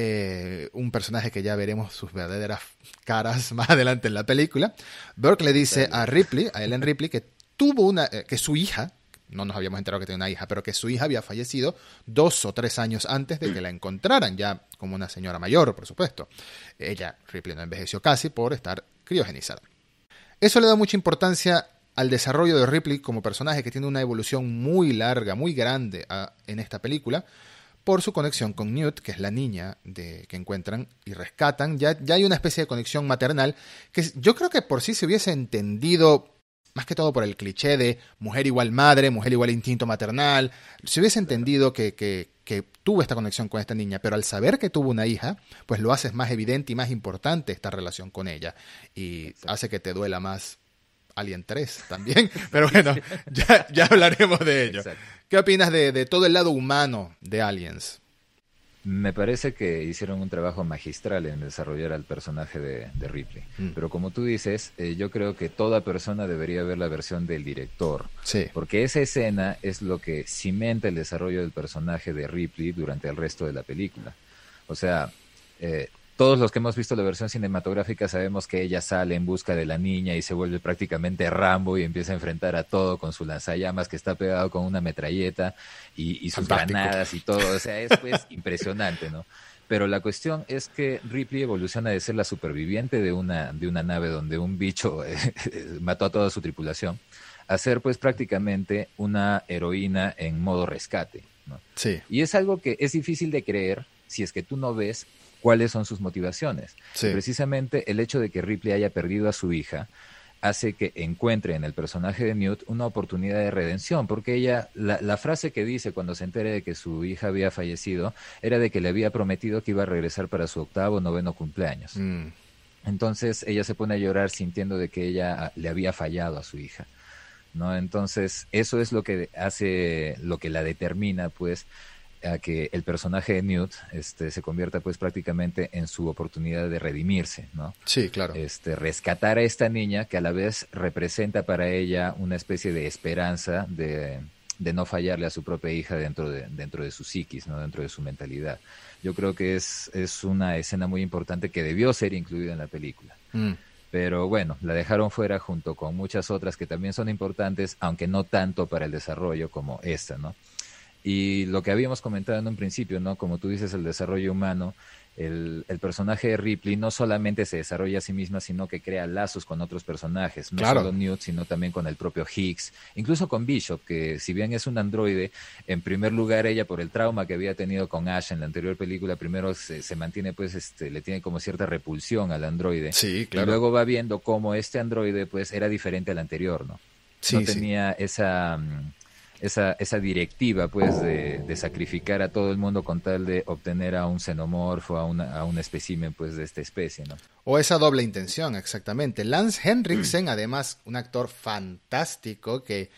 Eh, un personaje que ya veremos sus verdaderas caras más adelante en la película. Burke le dice a Ripley, a Ellen Ripley, que tuvo una, eh, que su hija, no nos habíamos enterado que tenía una hija, pero que su hija había fallecido dos o tres años antes de que la encontraran, ya como una señora mayor, por supuesto. Ella, Ripley, no envejeció casi por estar criogenizada. Eso le da mucha importancia al desarrollo de Ripley como personaje que tiene una evolución muy larga, muy grande ah, en esta película, por su conexión con Newt, que es la niña de, que encuentran y rescatan. Ya, ya hay una especie de conexión maternal que yo creo que por sí se hubiese entendido más que todo por el cliché de mujer igual madre, mujer igual instinto maternal, se hubiese entendido que, que, que, tuvo esta conexión con esta niña, pero al saber que tuvo una hija, pues lo haces más evidente y más importante esta relación con ella y hace que te duela más Alien 3 también, pero bueno, ya, ya hablaremos de ello. ¿Qué opinas de, de todo el lado humano de Aliens? Me parece que hicieron un trabajo magistral en desarrollar al personaje de, Ripley. Mm. Pero como tú dices, eh, yo creo que toda persona debería ver la versión del director. Sí. Porque esa escena es lo que cimenta el desarrollo del personaje de Ripley durante el resto de la película. O sea, eh, todos los que hemos visto la versión cinematográfica sabemos que ella sale en busca de la niña y se vuelve prácticamente Rambo y empieza a enfrentar a todo con su lanzallamas que está pegado con una metralleta y, sus granadas y todo. O sea, es pues impresionante, ¿no? Pero la cuestión es que Ripley evoluciona de ser la superviviente de una, de una nave donde un bicho eh, mató a toda su tripulación a ser pues prácticamente una heroína en modo rescate. ¿no? Sí. Y es algo que es difícil de creer si es que tú no ves cuáles son sus motivaciones. Precisamente el hecho de que Ripley haya perdido a su hija hace que encuentre en el personaje de Newt una oportunidad de redención, porque ella, la, frase que dice cuando se entere de que su hija había fallecido, era de que le había prometido que iba a regresar para su octavo, noveno cumpleaños. Mm. Entonces ella se pone a llorar sintiendo de que ella ah, le había fallado a su hija. ¿no? Entonces, eso es lo que hace, lo que la determina, pues, a que el personaje de Newt este, se convierta pues prácticamente en su oportunidad de redimirse, ¿no? Sí, claro. Este, rescatar a esta niña que a la vez representa para ella una especie de esperanza de, de no fallarle a su propia hija dentro de, dentro de su psiquis, ¿no? Dentro de su mentalidad. Yo creo que es, es una escena muy importante que debió ser incluida en la película. Mm. Pero bueno, la dejaron fuera junto con muchas otras que también son importantes, aunque no tanto para el desarrollo como esta, ¿no? Y lo que habíamos comentado en un principio, ¿no? Como tú dices, el desarrollo humano, el, el, personaje de Ripley no solamente se desarrolla a sí misma, sino que crea lazos con otros personajes, no solo Newt, sino también con el propio Higgs, incluso con Bishop, que si bien es un androide, en primer lugar ella por el trauma que había tenido con Ash en la anterior película, primero se, se mantiene pues, este, le tiene como cierta repulsión al androide. Sí, claro. Y luego va viendo cómo este androide pues era diferente al anterior, ¿no? Sí, no tenía esa... Mm, esa, esa directiva pues de, de, sacrificar a todo el mundo con tal de obtener a un xenomorfo, a, una, a un espécimen pues de esta especie, ¿no? O esa doble intención, exactamente. Lance Henriksen, además, un actor fantástico que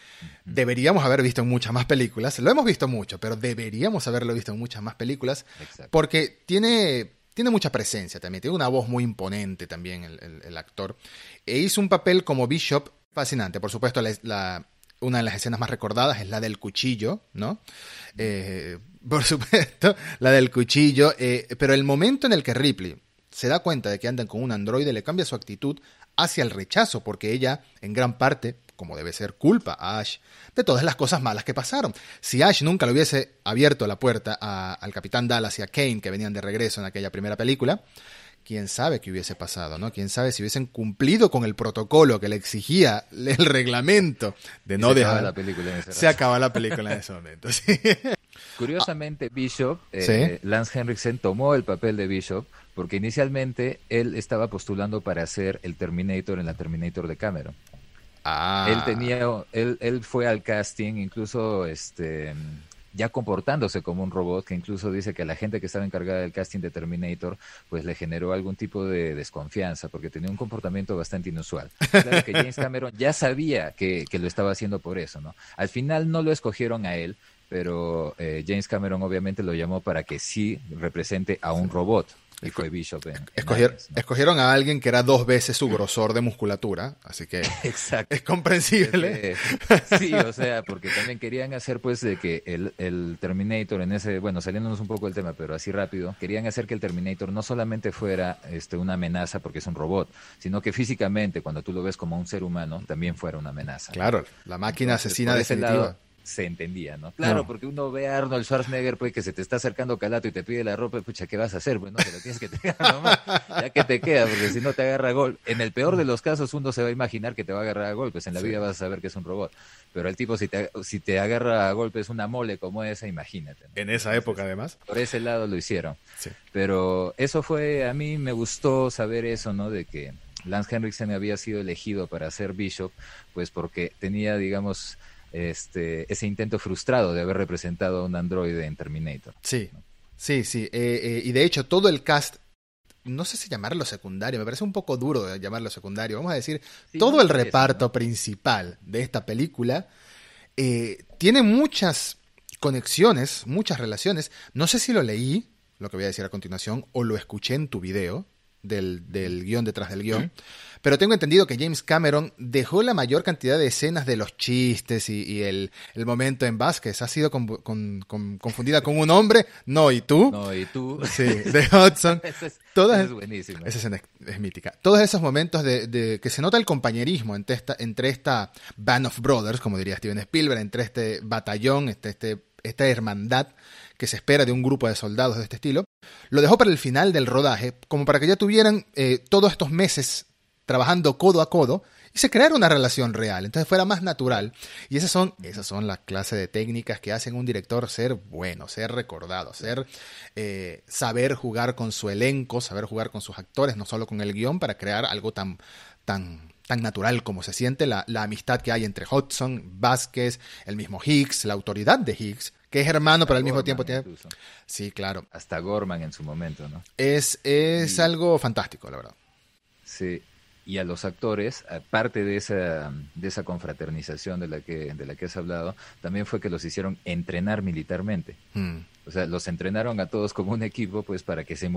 deberíamos haber visto en muchas más películas. Lo hemos visto mucho, pero deberíamos haberlo visto en muchas más películas. Porque tiene, tiene mucha presencia también, tiene una voz muy imponente también el, el, actor. E hizo un papel como Bishop fascinante. Por supuesto, la una de las escenas más recordadas es la del cuchillo, ¿no? Eh, por supuesto, la del cuchillo, eh, pero el momento en el que Ripley se da cuenta de que andan con un androide le cambia su actitud hacia el rechazo, porque ella, en gran parte, como debe ser, culpa a Ash de todas las cosas malas que pasaron. Si Ash nunca le hubiese abierto la puerta al capitán Dallas y a Kane, que venían de regreso en aquella primera película, quién sabe qué hubiese pasado, ¿no? Quién sabe si hubiesen cumplido con el protocolo que le exigía el reglamento de no dejar. la película en ese se acaba la película en ese momento, Curiosamente, Bishop, eh, Lance Henriksen tomó el papel de Bishop porque inicialmente él estaba postulando para ser el Terminator en la Terminator de Cameron. Ah. Él tenía, él, él fue al casting, incluso este ya comportándose como un robot, que incluso dice que la gente que estaba encargada del casting de Terminator, pues le generó algún tipo de desconfianza, porque tenía un comportamiento bastante inusual. Claro que James Cameron ya sabía que, que lo estaba haciendo por eso, ¿no? Al final no lo escogieron a él, pero eh, James Cameron obviamente lo llamó para que sí represente a un robot. Y fue Bishop Escogieron a alguien que era dos veces su grosor de musculatura, así que es comprensible. sí, o sea, porque también querían hacer pues de que el, el, Terminator en ese, bueno, saliéndonos un poco del tema, pero así rápido, querían hacer que el Terminator no solamente fuera este, una amenaza porque es un robot, sino que físicamente, cuando tú lo ves como un ser humano, también fuera una amenaza. Claro, la máquina asesina definitiva. Se entendía, ¿no? Claro, porque uno ve a Arnold Schwarzenegger, pues que se te está acercando Calato y te pide la ropa, pucha, ¿qué vas a hacer? Pues no, te lo tienes que tener nomás, ya que te queda, porque si no te agarra a gol. En el peor de los casos, uno se va a imaginar que te va a agarrar a golpes, en la vida vas a saber que es un robot. Pero el tipo, si te, si te agarra a golpes una mole como esa, imagínate. En esa época, además. Por ese lado lo hicieron. Pero eso fue, a mí me gustó saber eso, ¿no? De que Lance Henriksen había sido elegido para ser Bishop, pues porque tenía, digamos, este, ese intento frustrado de haber representado a un androide en Terminator. Sí, sí, sí. Eh, eh, y de hecho, todo el cast, no sé si llamarlo secundario, me parece un poco duro llamarlo secundario. Vamos a decir, todo el reparto principal de esta película eh, tiene muchas conexiones, muchas relaciones. No sé si lo leí, lo que voy a decir a continuación, o lo escuché en tu video del, del guion detrás del guion. Pero tengo entendido que James Cameron dejó la mayor cantidad de escenas de los chistes y, el, momento en Vázquez. Ha sido confundida con un hombre. No, ¿y tú? No, ¿y tú? Sí, de Hudson. es, Todas, es buenísimo. Esa escena es, mítica. Todos esos momentos de, que se nota el compañerismo entre esta, entre esta Band of Brothers, como diría Steven Spielberg, entre este batallón, este, este, esta hermandad que se espera de un grupo de soldados de este estilo, lo dejó para el final del rodaje, como para que ya tuvieran eh, todos estos meses trabajando codo a codo y se creara una relación real, entonces fuera más natural. Y esas son, esas son las clases de técnicas que hacen un director ser bueno, ser recordado, ser eh, saber jugar con su elenco, saber jugar con sus actores, no solo con el guion, para crear algo tan, tan, tan natural como se siente la, la amistad que hay entre Hudson, Vázquez, el mismo Higgs, la autoridad de Higgs, que es hermano, pero al mismo tiempo tiene... Sí, claro. Hasta Gorman en su momento, ¿no? Es, es algo fantástico, la verdad. Sí, y a los actores, aparte de esa, de esa confraternización de la, que, de la que has hablado, también fue que los hicieron entrenar militarmente. Mm. O sea, los entrenaron a todos como un equipo, pues, para que se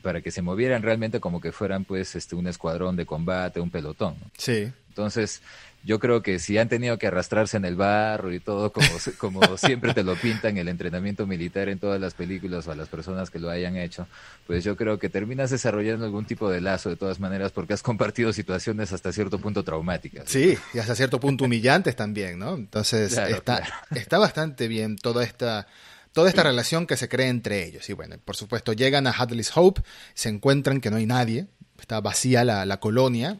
para que se movieran realmente como que fueran, pues, este, un escuadrón de combate, un pelotón. Sí. Entonces, yo creo que si han tenido que arrastrarse en el barro y todo, como, como siempre te lo pintan el entrenamiento militar en todas las películas o a las personas que lo hayan hecho, pues yo creo que terminas desarrollando algún tipo de lazo de todas maneras porque has compartido situaciones hasta cierto punto traumáticas. Sí, y hasta cierto punto humillantes también, ¿no? Entonces está, está bastante bien toda esta toda esta relación que se crea entre ellos. Y bueno, por supuesto, llegan a Hadley's Hope, se encuentran que no hay nadie, está vacía la, la colonia,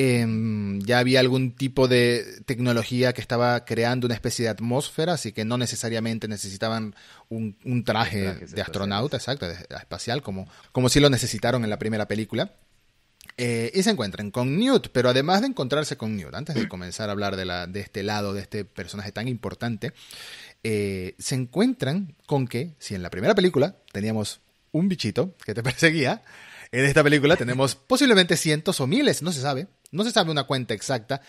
Em, ya había algún tipo de tecnología que estaba creando una especie de atmósfera, así que no necesariamente necesitaban un, traje de astronauta, exacto, espacial, como, como si lo necesitaron en la primera película. Eh, y se encuentran con Newt, pero además de encontrarse con Newt, antes de comenzar a hablar de, la, de este lado, de este personaje tan importante, eh, se encuentran con que, si en la primera película teníamos un bichito que te perseguía, en esta película tenemos posiblemente cientos o miles, no se sabe, no se sabe una cuenta exacta,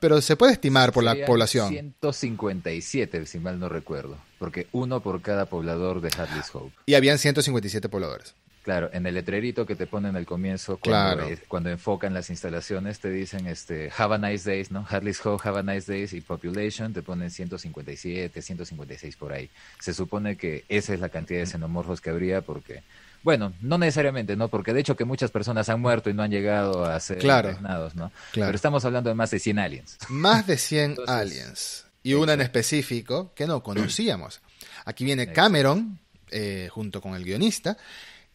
pero se puede estimar por la población. 157, si mal no recuerdo, porque uno por cada poblador de Hadley's Hope. Y habían 157 pobladores. Claro, en el letrerito que te ponen al comienzo, cuando, cuando enfocan las instalaciones, te dicen este Have a nice days, ¿no? Hadley's Hope, Have a nice days y population, te ponen 157, 156 por ahí. Se supone que esa es la cantidad de xenomorfos que habría porque bueno, no necesariamente, ¿no? Porque de hecho que muchas personas han muerto y no han llegado a ser claro, ¿no? Pero estamos hablando de más de 100 aliens. Más de 100 aliens. Y una en específico que no conocíamos. Aquí viene Cameron, eh, junto con el guionista,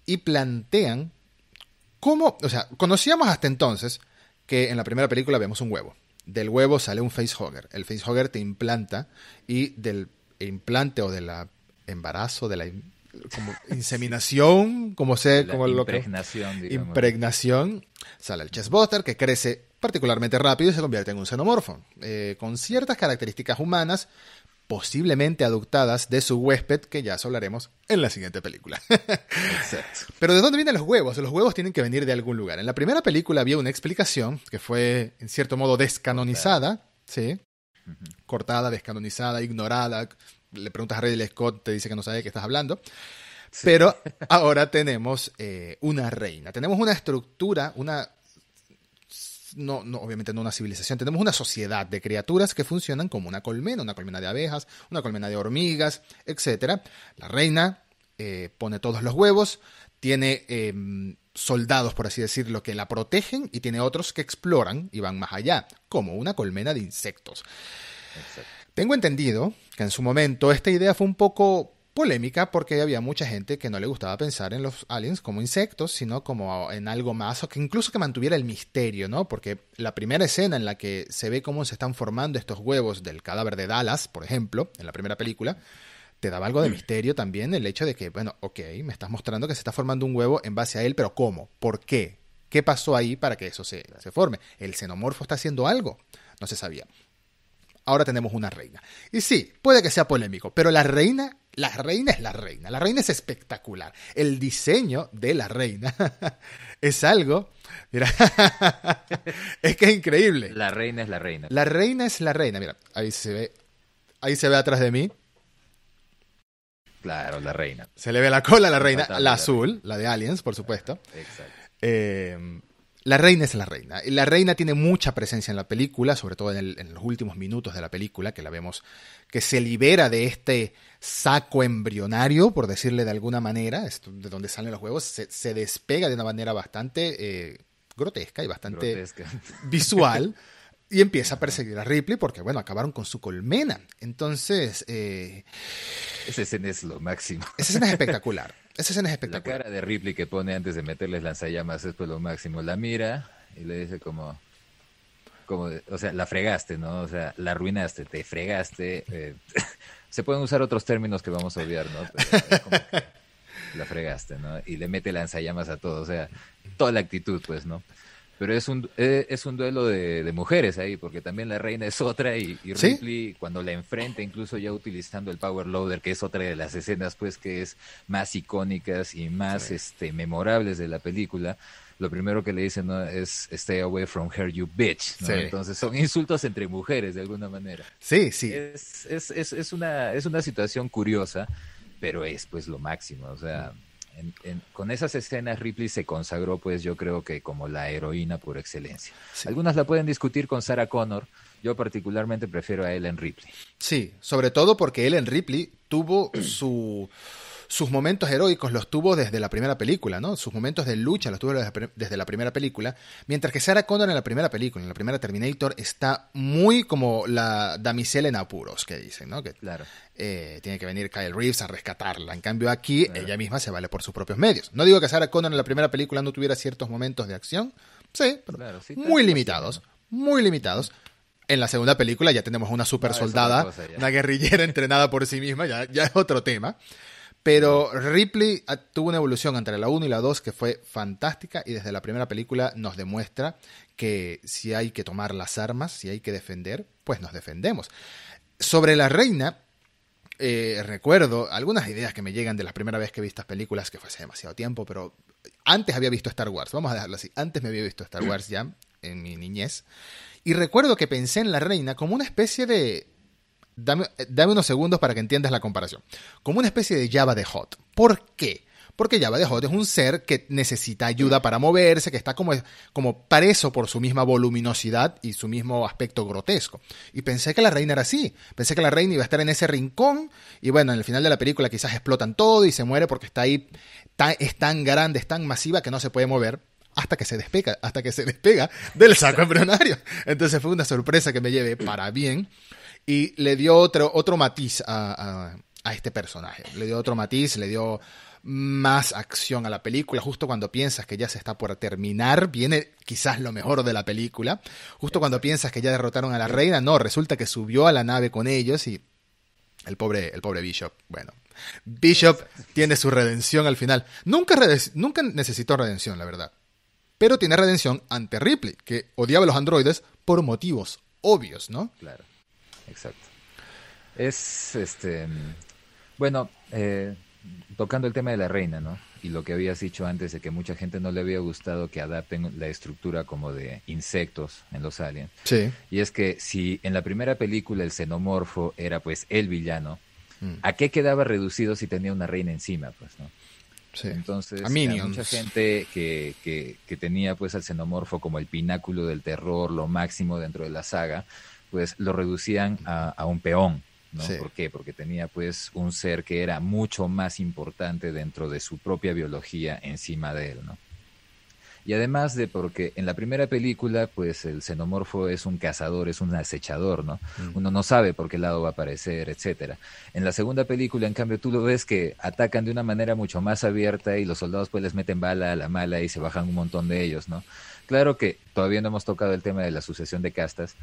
y plantean cómo, o sea, conocíamos hasta entonces que en la primera película vemos un huevo. Del huevo sale un facehugger. El facehugger te implanta y del implante o del embarazo, de la como inseminación, como sea, como impregnación, lo que, impregnación, sale el chessbuster que crece particularmente rápido y se convierte en un xenomorfo, eh, con ciertas características humanas, posiblemente adoptadas de su huésped, que ya hablaremos en la siguiente película. Pero ¿de dónde vienen los huevos? Los huevos tienen que venir de algún lugar. En la primera película había una explicación que fue, en cierto modo, descanonizada, ¿sí? Cortada, descanonizada, ignorada, le preguntas a Ridley Scott, te dice que no sabe de qué estás hablando. Pero ahora tenemos eh, una reina, tenemos una estructura, una... No, no, obviamente no una civilización, tenemos una sociedad de criaturas que funcionan como una colmena, una colmena de abejas, una colmena de hormigas, etc. La reina eh, pone todos los huevos, tiene em, soldados, por así decirlo, que la protegen y tiene otros que exploran y van más allá, como una colmena de insectos. Tengo entendido que en su momento esta idea fue un poco polémica porque había mucha gente que no le gustaba pensar en los aliens como insectos, sino como en algo más, o que incluso que mantuviera el misterio, ¿no? Porque la primera escena en la que se ve cómo se están formando estos huevos del cadáver de Dallas, por ejemplo, en la primera película, te daba algo de misterio también el hecho de que, bueno, ok, me estás mostrando que se está formando un huevo en base a él, pero ¿cómo? ¿Por qué? ¿Qué pasó ahí para que eso se, se forme? ¿El xenomorfo está haciendo algo? No se sabía ahora tenemos una reina. Y sí, puede que sea polémico, pero la reina, la reina es la reina. La reina es espectacular. El diseño de la reina es algo, mira, es que es increíble. La reina es la reina. La reina es la reina, mira, ahí se ve, ahí se ve atrás de mí. Claro, la reina. Se le ve la cola a la reina, la azul, la de Aliens, por supuesto. Exacto. Eh, la reina es la reina. La reina tiene mucha presencia en la película, sobre todo en, los últimos minutos de la película, que la vemos que se libera de este saco embrionario, por decirle de alguna manera, de donde salen los huevos, se, despega de una manera bastante eh, grotesca y bastante visual. Y empieza a perseguir a Ripley porque, bueno, acabaron con su colmena. Entonces... Eh, esa escena es lo máximo. Esa escena es espectacular. Esa es espectacular. La cara de Ripley que pone antes de meterles lanzallamas es pues lo máximo. La mira y le dice como... como o sea, la fregaste, ¿no? O sea, la arruinaste, te fregaste. Eh, se pueden usar otros términos que vamos a obviar, ¿no? la fregaste, ¿no? Y le mete lanzallamas a todo. O sea, toda la actitud, pues, ¿no? Pero es un, eh, es un duelo de, mujeres ahí, porque también la reina es otra y, Ripley cuando la enfrenta, incluso ya utilizando el Power Loader, que es otra de las escenas pues que es más icónicas y más este memorables de la película, lo primero que le dicen ¿no? es stay away from her you bitch entonces son insultos entre mujeres de alguna manera. Sí sí. Es, es, es, es una es una situación curiosa pero es pues lo máximo o sea con esas escenas Ripley se consagró, pues yo creo que como la heroína por excelencia. Algunas la pueden discutir con Sarah Connor, yo particularmente prefiero a Ellen Ripley. Sí, sobre todo porque Ellen Ripley tuvo su sus momentos heroicos los tuvo desde la primera película, ¿no? Sus momentos de lucha los tuvo desde la primera película, mientras que Sarah Connor en la primera película, en la primera Terminator, está muy como la damisela en apuros, que dicen, ¿no? Que claro. Eh, tiene que venir Kyle Reeves a rescatarla. En cambio aquí, ella misma se vale por sus propios medios. No digo que Sarah Connor en la primera película no tuviera ciertos momentos de acción, sí, pero muy limitados, muy limitados. En la segunda película ya tenemos una super soldada, una guerrillera entrenada por sí misma, ya, ya es otro tema. Pero Ripley tuvo una evolución entre la 1 y la 2 que fue fantástica y desde la primera película nos demuestra que si hay que tomar las armas, si hay que defender, pues nos defendemos. Sobre la reina, eh, recuerdo algunas ideas que me llegan de la primera vez que vi estas películas, que fue hace demasiado tiempo, pero antes había visto Star Wars, vamos a dejarlo así, antes me había visto Star Wars ya en mi niñez, y recuerdo que pensé en la reina como una especie de Dame, unos segundos para que entiendas la comparación. Como una especie de Java de Hot. ¿Por qué? Porque Java de Hot es un ser que necesita ayuda para moverse, que está como, como preso por su misma voluminosidad y su mismo aspecto grotesco. Y pensé que la reina era así. Pensé que la reina iba a estar en ese rincón y bueno, en el final de la película quizás explotan todo y se muere porque está ahí, es tan grande, es tan masiva que no se puede mover hasta que se despega, hasta que se despega del saco embrionario. Entonces fue una sorpresa que me lleve para bien y le dio otro, otro matiz a, a, este personaje. Le dio otro matiz, le dio más acción a la película. Justo cuando piensas que ya se está por terminar, viene quizás lo mejor de la película. Justo cuando piensas que ya derrotaron a la reina, no, resulta que subió a la nave con ellos y el pobre, el pobre Bishop, bueno. Bishop tiene su redención al final. Nunca, nunca necesitó redención, la verdad. Pero tiene redención ante Ripley, que odiaba a los androides por motivos obvios, ¿no? Claro exacto. Es, este, bueno, eh, tocando el tema de la reina, ¿no? Y lo que habías dicho antes de que mucha gente no le había gustado que adapten la estructura como de insectos en los aliens. Sí. Y es que si en la primera película el xenomorfo era pues el villano, mm. ¿a qué quedaba reducido si tenía una reina encima, pues, no? Sí. Entonces, a mucha gente que, que, que tenía pues al xenomorfo como el pináculo del terror, lo máximo dentro de la saga, pues lo reducían a, un peón. ¿no? ¿Por qué? Porque tenía pues un ser que era mucho más importante dentro de su propia biología encima de él, ¿no? Y además de porque en la primera película, pues el xenomorfo es un cazador, es un acechador, ¿no? Mm. Uno no sabe por qué lado va a aparecer, etcétera. En la segunda película, en cambio, tú lo ves que atacan de una manera mucho más abierta y los soldados pues les meten bala a la mala y se bajan un montón de ellos, ¿no? Claro que todavía no hemos tocado el tema de la sucesión de castas,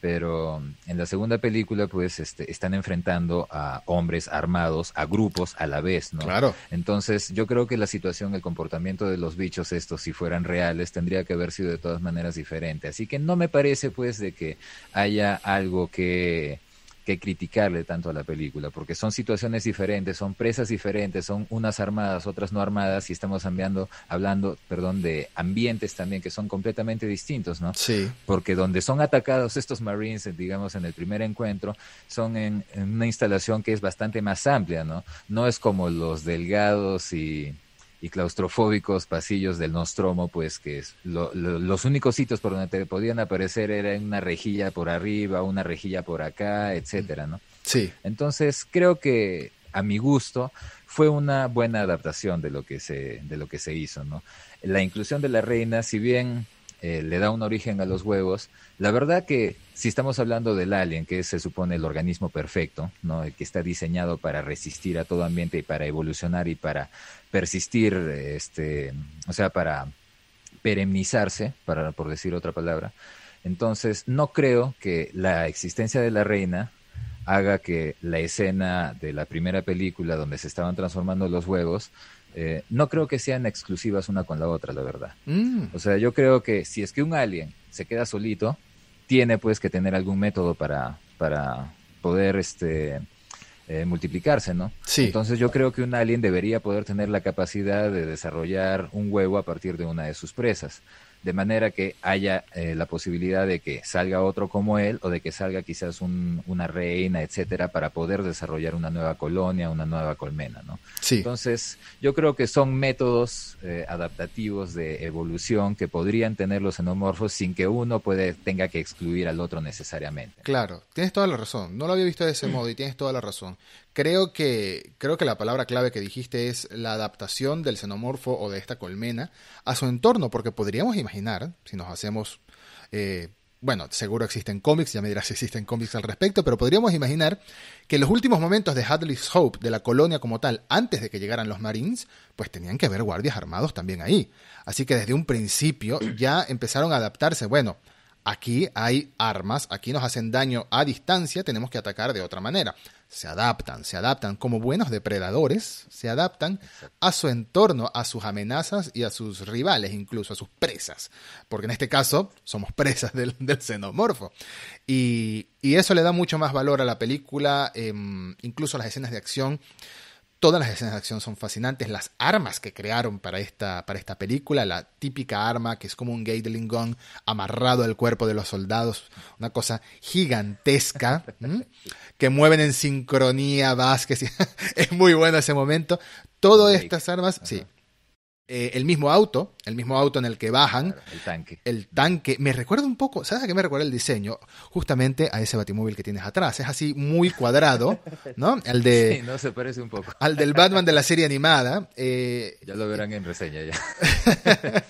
pero en la segunda película pues este, están enfrentando a hombres armados, a grupos a la vez, ¿no? Claro. Entonces yo creo que la situación, el comportamiento de los bichos estos, si fueran reales, tendría que haber sido de todas maneras diferente. Así que no me parece pues de que haya algo que que criticarle tanto a la película, porque son situaciones diferentes, son presas diferentes, son unas armadas, otras no armadas, y estamos hablando, hablando, perdón, de ambientes también que son completamente distintos, ¿no? Sí. Porque donde son atacados estos Marines, digamos, en el primer encuentro, son en, en una instalación que es bastante más amplia, ¿no? No es como los delgados y y claustrofóbicos pasillos del Nostromo, pues que es los únicos sitios por donde te podían aparecer era una rejilla por arriba, una rejilla por acá, etcétera, ¿no? Sí. Entonces creo que a mi gusto fue una buena adaptación de lo que se de lo que se hizo, ¿no? La inclusión de la reina, si bien eh, le da un origen a los huevos. La verdad que si estamos hablando del alien, que se supone el organismo perfecto, ¿no? El que está diseñado para resistir a todo ambiente y para evolucionar y para persistir, este, o sea, para perennizarse, para, por decir otra palabra. Entonces, no creo que la existencia de la reina haga que la escena de la primera película donde se estaban transformando los huevos eh, no creo que sean exclusivas una con la otra, la verdad. Mm. O sea, yo creo que si es que un alien se queda solito, tiene pues que tener algún método para, para poder este, eh, multiplicarse, ¿no? Sí. Entonces yo creo que un alien debería poder tener la capacidad de desarrollar un huevo a partir de una de sus presas de manera que haya eh, la posibilidad de que salga otro como él o de que salga quizás una reina, etcétera, para poder desarrollar una nueva colonia, una nueva colmena, ¿no? Sí. Entonces, yo creo que son métodos eh, adaptativos de evolución que podrían tener los xenomorfos sin que uno puede, tenga que excluir al otro necesariamente. Claro, tienes toda la razón. No lo había visto de ese modo y tienes toda la razón. Creo que, creo que la palabra clave que dijiste es la adaptación del xenomorfo o de esta colmena a su entorno, porque podríamos imaginar, si nos hacemos, eh, bueno, seguro existen cómics, ya me dirás si existen cómics al respecto, pero podríamos imaginar que en los últimos momentos de Hadley's Hope, de la colonia como tal, antes de que llegaran los Marines, pues tenían que haber guardias armados también ahí. Así que desde un principio ya empezaron a adaptarse, bueno, Aquí hay armas, aquí nos hacen daño a distancia, tenemos que atacar de otra manera. Se adaptan, se adaptan como buenos depredadores, se adaptan a su entorno, a sus amenazas y a sus rivales, incluso a sus presas. Porque en este caso somos presas del, xenomorfo. Y, eso le da mucho más valor a la película, em, incluso a las escenas de acción Todas las escenas de acción son fascinantes. Las armas que crearon para esta, para esta película, la típica arma que es como un Gatling gun amarrado al cuerpo de los soldados, una cosa gigantesca, que mueven en sincronía Vázquez. es muy bueno ese momento. Todas estas armas, sí, eh, el mismo auto, el mismo auto en el que bajan. el tanque. El tanque. Me recuerda un poco, ¿sabes a qué me recuerda el diseño? Justamente a ese batimóvil que tienes atrás. Es así muy cuadrado, ¿no? El de. Sí, no, se parece un poco. Al del Batman de la serie animada. Eh, ya lo verán en reseña ya.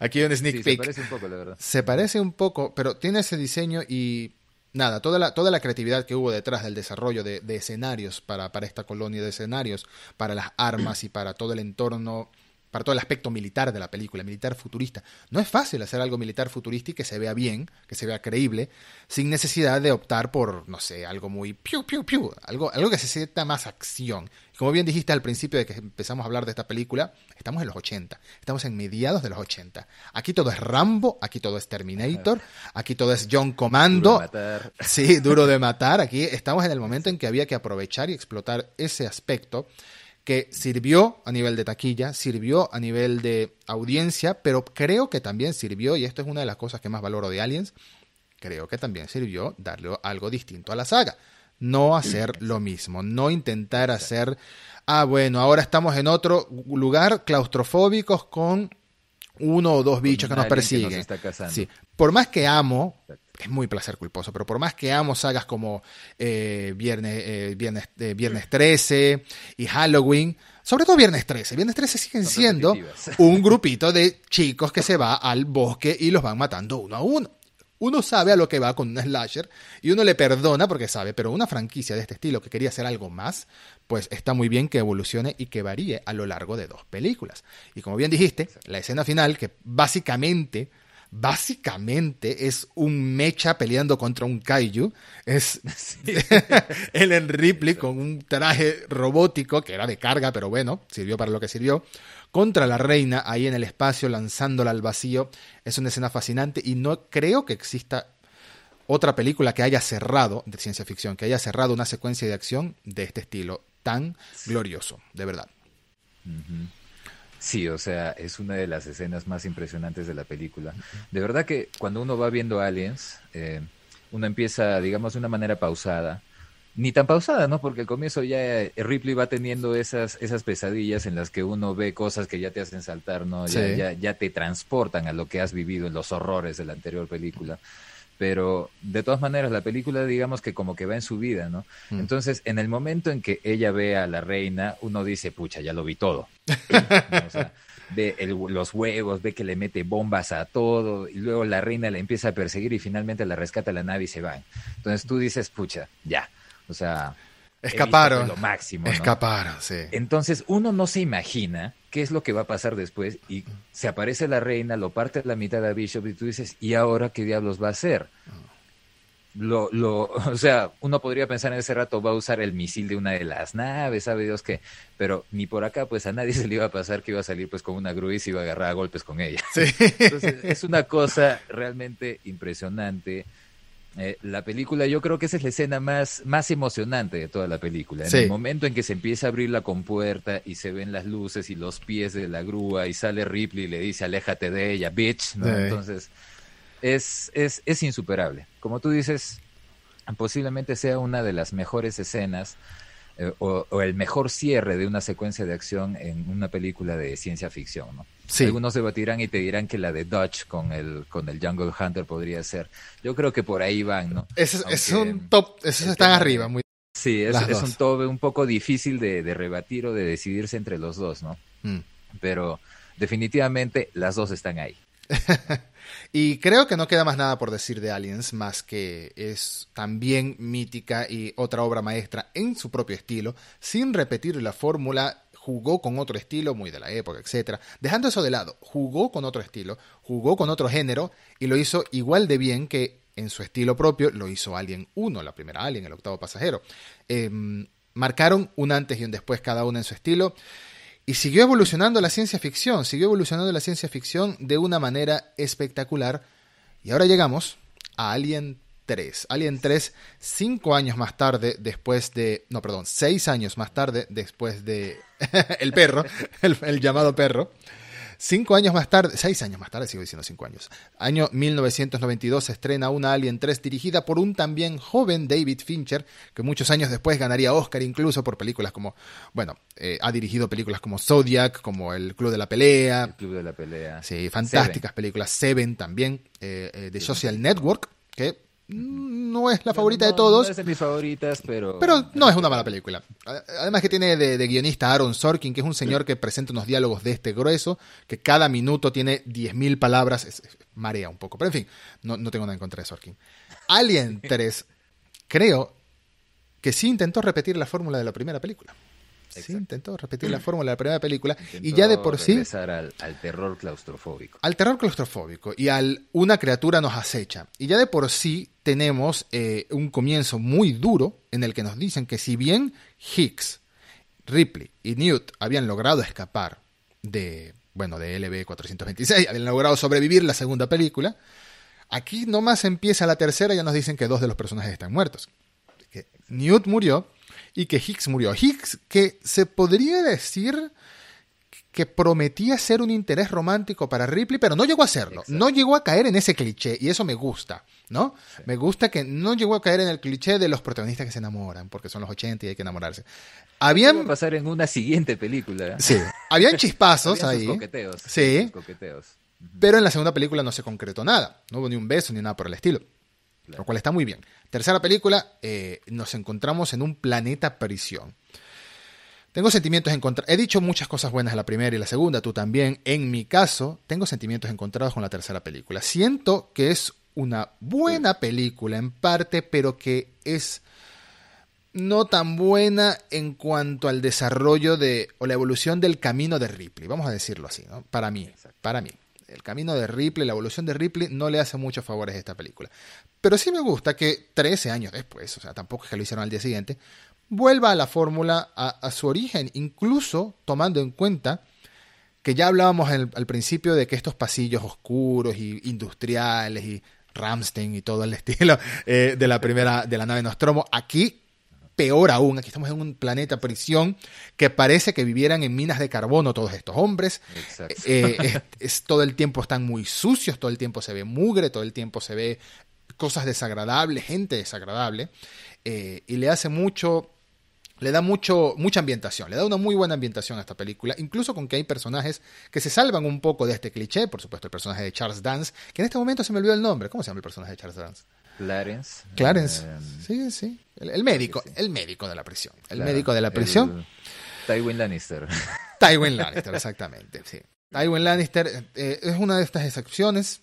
Aquí hay un sneak peek. Se parece un poco, la verdad. Se parece un poco, pero tiene ese diseño y nada, toda la, toda la creatividad que hubo detrás del desarrollo de, de escenarios para, para, esta colonia de escenarios, para las armas y para todo el entorno para todo el aspecto militar de la película, militar futurista. No es fácil hacer algo militar futurista y que se vea bien, que se vea creíble, sin necesidad de optar por, no sé, algo muy piu, piu, piu, algo, algo que se sienta más acción. Como bien dijiste al principio de que empezamos a hablar de esta película, estamos en los 80, estamos en mediados de los 80. Aquí todo es Rambo, aquí todo es Terminator, aquí todo es John Commando. Duro de matar. Sí, duro de matar. Aquí estamos en el momento en que había que aprovechar y explotar ese aspecto que sirvió a nivel de taquilla, sirvió a nivel de audiencia, pero creo que también sirvió, y esto es una de las cosas que más valoro de Aliens, creo que también sirvió darle algo distinto a la saga. No hacer lo mismo, no intentar hacer, ah, bueno, ahora estamos en otro lugar claustrofóbicos con uno o dos bichos que nos persiguen. sí. Por más que amo es muy placer culposo, pero por más que amo sagas como eh, Viernes, eh, Viernes, eh, Viernes 13 y Halloween, sobre todo Viernes 13, Viernes 13 siguen Son siendo un grupito de chicos que se va al bosque y los van matando uno a uno. Uno sabe a lo que va con un slasher y uno le perdona porque sabe, pero una franquicia de este estilo que quería hacer algo más, pues está muy bien que evolucione y que varíe a lo largo de dos películas. Y como bien dijiste, la escena final, que básicamente, básicamente es un mecha peleando contra un kaiju, es Ellen Ripley con un traje robótico que era de carga, pero bueno, sirvió para lo que sirvió, contra la reina ahí en el espacio lanzándola al vacío. Es una escena fascinante y no creo que exista otra película que haya cerrado de ciencia ficción, que haya cerrado una secuencia de acción de este estilo tan glorioso, de verdad. Sí, o sea, es una de las escenas más impresionantes de la película. De verdad que cuando uno va viendo Aliens, eh, uno empieza, digamos, de una manera pausada. Ni tan pausada, ¿no? Porque al comienzo ya Ripley va teniendo esas, esas pesadillas en las que uno ve cosas que ya te hacen saltar, ¿no? Ya, Sí. ya, ya te transportan a lo que has vivido en los horrores de la anterior película. Pero de todas maneras, la película, digamos que como que va en su vida, ¿no? Mm. Entonces, en el momento en que ella ve a la reina, uno dice, pucha, ya lo vi todo. O sea, ve el- los huevos, ve que le mete bombas a todo, y luego la reina le empieza a perseguir y finalmente la rescata la nave y se van. Entonces tú dices, pucha, ya. O sea, Escaparon. Lo máximo. ¿no? Escaparon, sí. Entonces uno no se imagina qué es lo que va a pasar después y se aparece la reina, lo parte a la mitad a Bishop y tú dices, ¿y ahora qué diablos va a hacer? Lo, lo, o sea, uno podría pensar en ese rato va a usar el misil de una de las naves, sabe Dios qué, pero ni por acá pues a nadie se le iba a pasar que iba a salir pues con una grúa y se iba a agarrar a golpes con ella. Sí. Entonces es una cosa realmente impresionante. Eh, la película, yo creo que esa es la escena más, más emocionante de toda la película. En Sí. el momento en que se empieza a abrir la compuerta y se ven las luces y los pies de la grúa y sale Ripley y le dice, aléjate de ella, bitch. ¿no? Sí. Entonces, es, es, es insuperable. Como tú dices, posiblemente sea una de las mejores escenas eh, o, o el mejor cierre de una secuencia de acción en una película de ciencia ficción, ¿no? Sí. Algunos debatirán y te dirán que la de Dodge con el con el Jungle Hunter podría ser. Yo creo que por ahí van, ¿no? Ese es, un top, esos están tema arriba, muy... Sí, es, es un tobe un poco difícil de, de rebatir o de decidirse entre los dos, ¿no? Mm. Pero definitivamente las dos están ahí. Y creo que no queda más nada por decir de Aliens, más que es también mítica y otra obra maestra en su propio estilo, sin repetir la fórmula, jugó con otro estilo, muy de la época, etcétera. Dejando eso de lado, jugó con otro estilo, jugó con otro género y lo hizo igual de bien que en su estilo propio lo hizo Alien 1, la primera Alien, el octavo pasajero. Em, marcaron un antes y un después cada uno en su estilo. Y siguió evolucionando la ciencia ficción, siguió evolucionando la ciencia ficción de una manera espectacular. Y ahora llegamos a Alien 3. Alien 3, cinco años más tarde, después de. No, perdón, seis años más tarde, después de. el perro, el, el llamado perro. Cinco años más tarde, seis años más tarde, sigo diciendo cinco años. Año 1992 se estrena una Alien 3 dirigida por un también joven David Fincher, que muchos años después ganaría Oscar incluso por películas como, bueno, eh, ha dirigido películas como Zodiac, como El Club de la Pelea, El Club de la Pelea. Sí, fantásticas películas. Seven también, eh, eh, de Social Network, que no es la favorita de todos, No es de mis favoritas, pero... pero no es una mala película. Además que tiene de, de guionista Aaron Sorkin, que es un señor que presenta unos diálogos de este grueso, que cada minuto tiene 10.000 palabras, es- es- marea un poco. Pero en fin, no, no tengo nada en contra de Sorkin. Alien 3, creo que sí intentó repetir la fórmula de la primera película. Sí intentó repetir la fórmula de la primera película. y ya de por sí... al, al terror claustrofóbico. al terror claustrofóbico y al una criatura nos acecha. Y ya de por sí tenemos eh, un comienzo muy duro en el que nos dicen que si bien Higgs, Ripley y Newt habían logrado escapar de, bueno, de LB-426, habían logrado sobrevivir la segunda película, aquí nomás empieza la tercera y ya nos dicen que dos de los personajes están muertos. Que Newt murió y que Higgs murió. Higgs que se podría decir que prometía ser un interés romántico para Ripley, pero no llegó a serlo. Exacto. No llegó a caer en ese cliché, y eso me gusta, ¿no? Me gusta que no llegó a caer en el cliché de los protagonistas que se enamoran, porque son los 80 y hay que enamorarse. ¿Qué va a Habían, pasar en una siguiente película? sí, habían chispazos Habían sus ahí, coqueteos. Sí. sus coqueteos. pero en la segunda película no se concretó nada. No hubo ni un beso ni nada por el estilo. Lo cual está muy bien. Tercera película, eh, nos encontramos en un planeta prisión. Tengo sentimientos encontrados. He dicho muchas cosas buenas de la primera y la segunda, tú también. En mi caso, tengo sentimientos encontrados con la tercera película. Siento que es una buena película en parte, pero que es no tan buena en cuanto al desarrollo de o la evolución del camino de Ripley, vamos a decirlo así, ¿no? Para mí, para mí. El camino de Ripley, la evolución de Ripley no le hace muchos favores a esta película. Pero sí me gusta que 13 años después, o sea, tampoco es que lo hicieron al día siguiente, vuelva a la fórmula, a, su origen, incluso tomando en cuenta que ya hablábamos al principio de que estos pasillos oscuros y industriales y Ramstein y todo el estilo eh, de la primera, de la nave Nostromo, aquí peor aún, aquí estamos en un planeta prisión que parece que vivieran en minas de carbono todos estos hombres. Eh, es, todo el tiempo están muy sucios, todo el tiempo se ve mugre, todo el tiempo se ve cosas desagradables, gente desagradable, eh, y le hace mucho le da mucho, mucha ambientación, le da una muy buena ambientación a esta película, incluso con que hay personajes que se salvan un poco de este cliché, por supuesto el personaje de Charles Dance, que en este momento se me olvidó el nombre, ¿cómo se llama el personaje de Charles Dance? Clarence. Clarence, eh, sí, sí, el, médico, el médico de la prisión, el médico de la prisión. Tywin Lannister. Tywin Lannister, exactamente, sí. Tywin Lannister eh, es una de estas excepciones,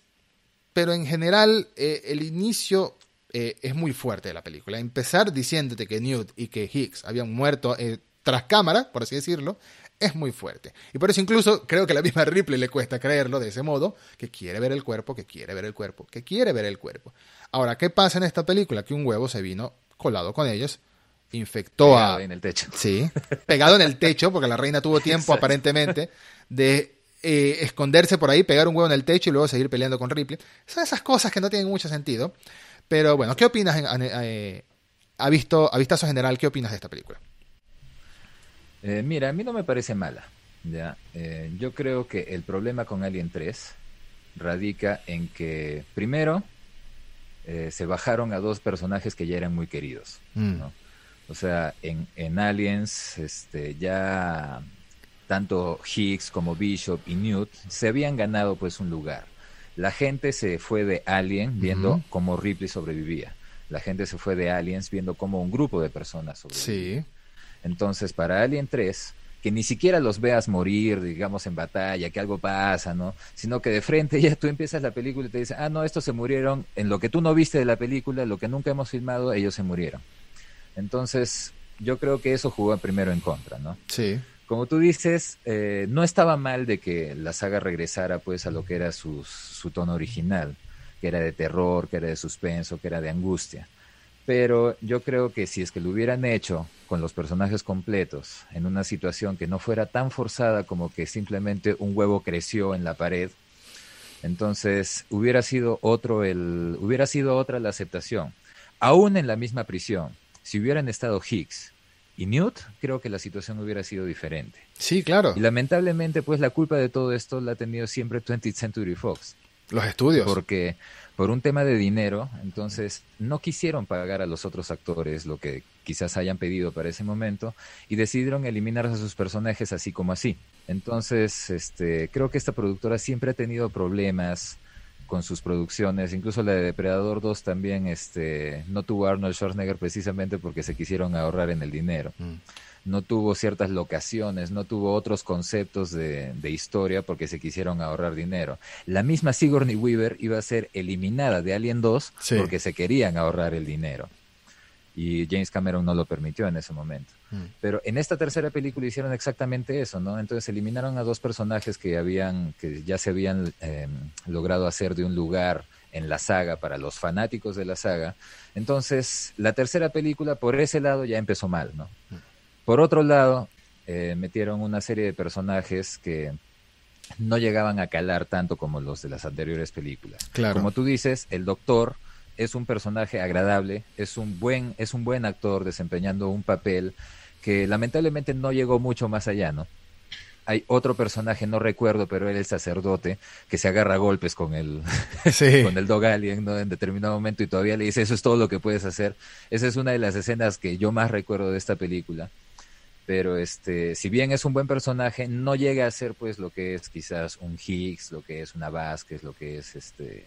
pero en general eh, el inicio eh, es muy fuerte de la película. Empezar diciéndote que Newt y que Higgs habían muerto tras cámara, por así decirlo, es muy fuerte. Y por eso incluso creo que a la misma Ripley le cuesta creerlo de ese modo, que quiere ver el cuerpo, que quiere ver el cuerpo, que quiere ver el cuerpo. Ahora, ¿qué pasa en esta película? Que un huevo se vino colado con ellos, infectó pegado a... en el techo. Sí, pegado en el techo, porque la reina tuvo tiempo aparentemente de eh, esconderse por ahí, pegar un huevo en el techo y luego seguir peleando con Ripley. Son esas cosas que no tienen mucho sentido. Pero bueno, ¿qué opinas eh, a, visto, a vistazo general? ¿Qué opinas de esta película? Eh, mira, a mí no me parece mala. ¿ya? Eh, yo creo que el problema con Alien 3 radica en que, primero, se bajaron a dos personajes que ya eran muy queridos. Mm. O sea, en, en Aliens, este, ya tanto Higgs como Bishop y Newt se habían ganado pues un lugar. La gente se fue de Alien viendo cómo Ripley sobrevivía. La gente se fue de Aliens viendo cómo un grupo de personas sobrevivía. Sí. Entonces, para Alien 3, que ni siquiera los veas morir, digamos, en batalla, que algo pasa, ¿no? Sino que de frente ya tú empiezas la película y te dicen, ah, no, estos se murieron, en lo que tú no viste de la película, lo que nunca hemos filmado, ellos se murieron. Entonces, yo creo que eso jugó primero en contra, ¿no? Sí como tú dices, eh, no estaba mal de que la saga regresara pues a lo que era su, tono original, que era de terror, que era de suspenso, que era de angustia. Pero yo creo que si es que lo hubieran hecho con los personajes completos, en una situación que no fuera tan forzada como que simplemente un huevo creció en la pared, entonces hubiera sido otro el, hubiera sido otra la aceptación. Aún en la misma prisión, si hubieran estado Higgs y Newt, creo que la situación hubiera sido diferente. Sí, claro. Y lamentablemente, pues la culpa de todo esto la ha tenido siempre 20th Century Fox. Los estudios. Porque por un tema de dinero, entonces no quisieron pagar a los otros actores lo que quizás hayan pedido para ese momento y decidieron eliminar a sus personajes así como así. Entonces, este, creo que esta productora siempre ha tenido problemas con sus producciones, incluso la de Depredador 2 también este, no tuvo Arnold Schwarzenegger precisamente porque se quisieron ahorrar en el dinero. Mm. No tuvo ciertas locaciones, no tuvo otros conceptos de, historia porque se quisieron ahorrar dinero. La misma Sigourney Weaver iba a ser eliminada de Alien 2 porque se querían ahorrar el dinero y James Cameron no lo permitió en ese momento. Mm. Pero en esta tercera película hicieron exactamente eso, ¿no? Entonces eliminaron a dos personajes que habían, que ya se habían em, logrado hacer de un lugar en la saga para los fanáticos de la saga. Entonces, la tercera película por ese lado ya empezó mal, ¿no? Mm. Por otro lado, eh, metieron una serie de personajes que no llegaban a calar tanto como los de las anteriores películas. Claro. Como tú dices, el doctor es un personaje agradable, es un buen, es un buen actor desempeñando un papel que lamentablemente no llegó mucho más allá, ¿no? Hay otro personaje, no recuerdo, pero él es el sacerdote, que se agarra a golpes con el, con el dog alien, ¿no? En determinado momento y todavía le dice, eso es todo lo que puedes hacer. Esa es una de las escenas que yo más recuerdo de esta película. Pero este, si bien es un buen personaje, no llega a ser pues lo que es quizás un Higgs, lo que es una Vázquez, lo que es este,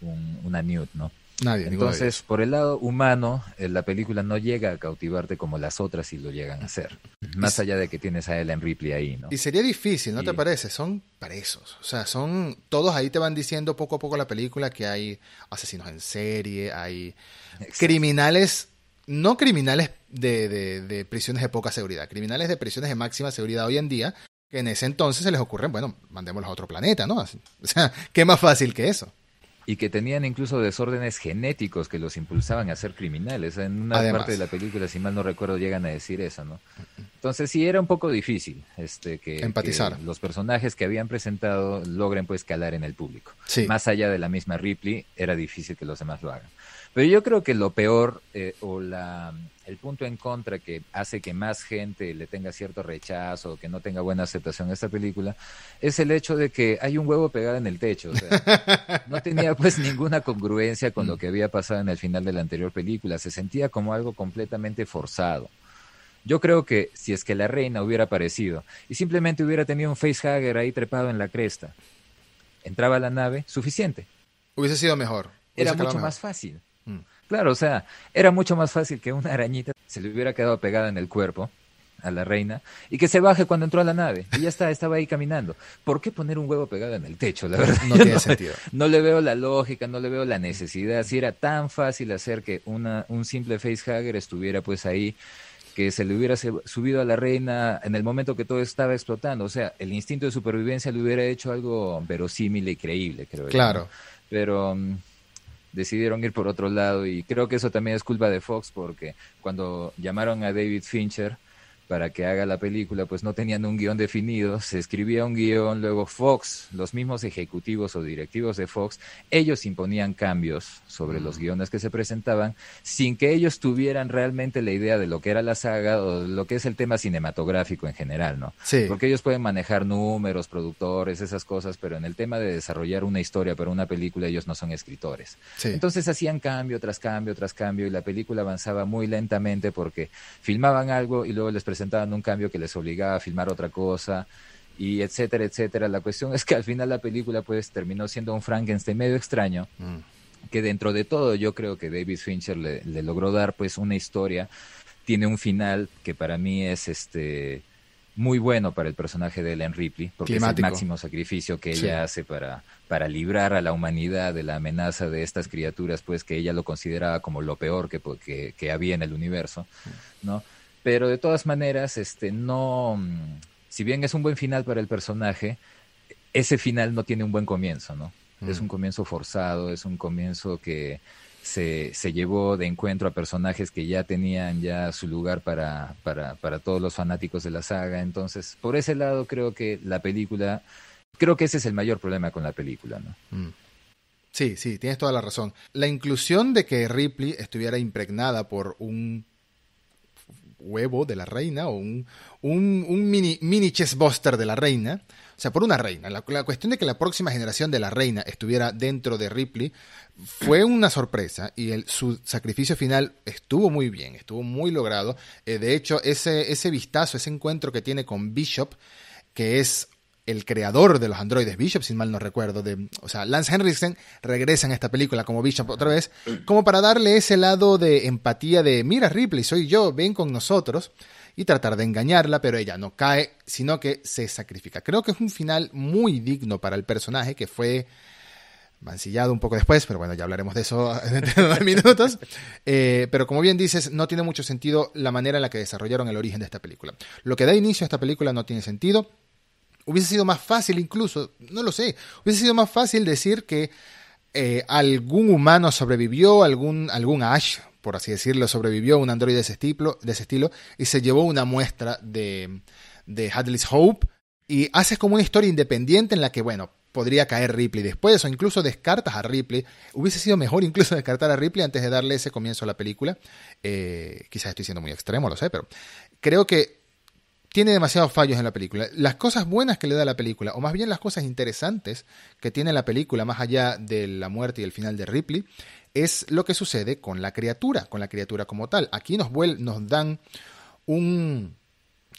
un, una Newt, ¿no? Nadie. Entonces, por el lado humano, eh, la película no llega a cautivarte como las otras y lo llegan a hacer. Más allá de que tienes a Ellen Ripley ahí, ¿no? Y sería difícil, ¿no te parece? Son presos. O sea, son. Todos ahí te van diciendo poco a poco la película que hay asesinos en serie, hay criminales. No criminales de, de, de prisiones de poca seguridad, criminales de prisiones de máxima seguridad hoy en día, que en ese entonces se les ocurre, bueno, mandémoslos a otro planeta, ¿no? O sea, ¿qué más fácil que eso? y que tenían incluso desórdenes genéticos que los impulsaban a ser criminales. En una parte de la película, si mal no recuerdo, llegan a decir eso, ¿no? Entonces sí era un poco difícil este, que, Empatizar. los personajes que habían presentado logren pues calar en el público. Más allá de la misma Ripley, era difícil que los demás lo hagan. Pero yo creo que lo peor eh, o la, el punto en contra que hace que más gente le tenga cierto rechazo, que no tenga buena aceptación a esta película, es el hecho de que hay un huevo pegado en el techo. O sea, no tenía pues ninguna congruencia con lo que había pasado en el final de la anterior película. Se sentía como algo completamente forzado. Yo creo que si es que la reina hubiera aparecido y simplemente hubiera tenido un facehugger ahí trepado en la cresta, entraba a la nave, suficiente. Hubiese sido mejor. Era mucho más fácil. Claro, o sea, era mucho más fácil que una arañita se le hubiera quedado pegada en el cuerpo a la reina y que se baje cuando entró a la nave y ya está, estaba ahí caminando. ¿Por qué poner un huevo pegado en el techo? La verdad, no tiene sentido. No le veo la lógica, no le veo la necesidad. Si era tan fácil hacer que una, un simple facehugger estuviera pues ahí, que se le hubiera subido a la reina en el momento que todo estaba explotando. O sea, el instinto de supervivencia le hubiera hecho algo verosímil y creíble, creo. Claro. Pero mm, decidieron ir por otro lado y creo que eso también es culpa de Fox porque cuando llamaron a David Fincher para que haga la película, pues no tenían un guion definido, se escribía un guion, luego Fox, los mismos ejecutivos o directivos de Fox, ellos imponían cambios sobre los mm. guiones que se presentaban sin que ellos tuvieran realmente la idea de lo que era la saga o lo que es el tema cinematográfico en general, ¿no? Sí. Porque ellos pueden manejar números, productores, esas cosas, pero en el tema de desarrollar una historia para una película ellos no son escritores. Entonces hacían cambio tras cambio tras cambio y la película avanzaba muy lentamente porque filmaban algo y luego les presentaban presentaban un cambio que les obligaba a filmar otra cosa y etcétera, etcétera. La cuestión es que al final la película pues terminó siendo un Frankenstein medio extraño, mm. que dentro de todo yo creo que David Fincher le, logró dar pues una historia, tiene un final que para mí es este muy bueno para el personaje de Ellen Ripley, porque es el máximo sacrificio que ella hace para, para librar a la humanidad de la amenaza de estas criaturas, pues que ella lo consideraba como lo peor que, que, que había en el universo, ¿no? Pero de todas maneras, este, no, mm, si bien es un buen final para el personaje, ese final no tiene un buen comienzo, ¿no? Es mm. un comienzo forzado, es un comienzo que se, se, llevó de encuentro a personajes que ya tenían ya su lugar para, para, para todos los fanáticos de la saga. Entonces, por ese lado creo que la película, creo que ese es el mayor problema con la película, ¿no? Mm. Sí, sí, tienes toda la razón. La inclusión de que Ripley estuviera impregnada por un huevo de la reina o un, un, mini, mini chessbuster de la reina. O sea, por una reina. La, cuestión de que la próxima generación de la reina estuviera dentro de Ripley fue una sorpresa y su sacrificio final estuvo muy bien, estuvo muy logrado. Eh, de hecho, ese, ese vistazo, ese encuentro que tiene con Bishop, que es el creador de los androides Bishop, si mal no recuerdo, de, o sea, Lance Henriksen regresa en esta película como Bishop otra vez, como para darle ese lado de empatía de, mira Ripley, soy yo, ven con nosotros, y tratar de engañarla, pero ella no cae, sino que se sacrifica. Creo que es un final muy digno para el personaje, que fue mancillado un poco después, pero bueno, ya hablaremos de eso dentro de unos minutos. Eh, pero como bien dices, no tiene mucho sentido la manera en la que desarrollaron el origen de esta película. Lo que da inicio a esta película no tiene sentido Hubiese sido más fácil incluso, no lo sé, hubiese sido más fácil decir que eh, algún humano sobrevivió, algún, algún Ash, por así decirlo, sobrevivió un androide de ese, estilo, de ese estilo y se llevó una muestra de, de Hadley's Hope y haces como una historia independiente en la que, bueno, podría caer Ripley después o incluso descartas a Ripley. Hubiese sido mejor incluso descartar a Ripley antes de darle ese comienzo a la película. Eh, quizás estoy siendo muy extremo, lo sé, pero creo que tiene demasiados fallos en la película. Las cosas buenas que le da la película, o más bien las cosas interesantes que tiene la película, más allá de la muerte y el final de Ripley, es lo que sucede con la criatura, con la criatura como tal. Aquí nos, nos dan un,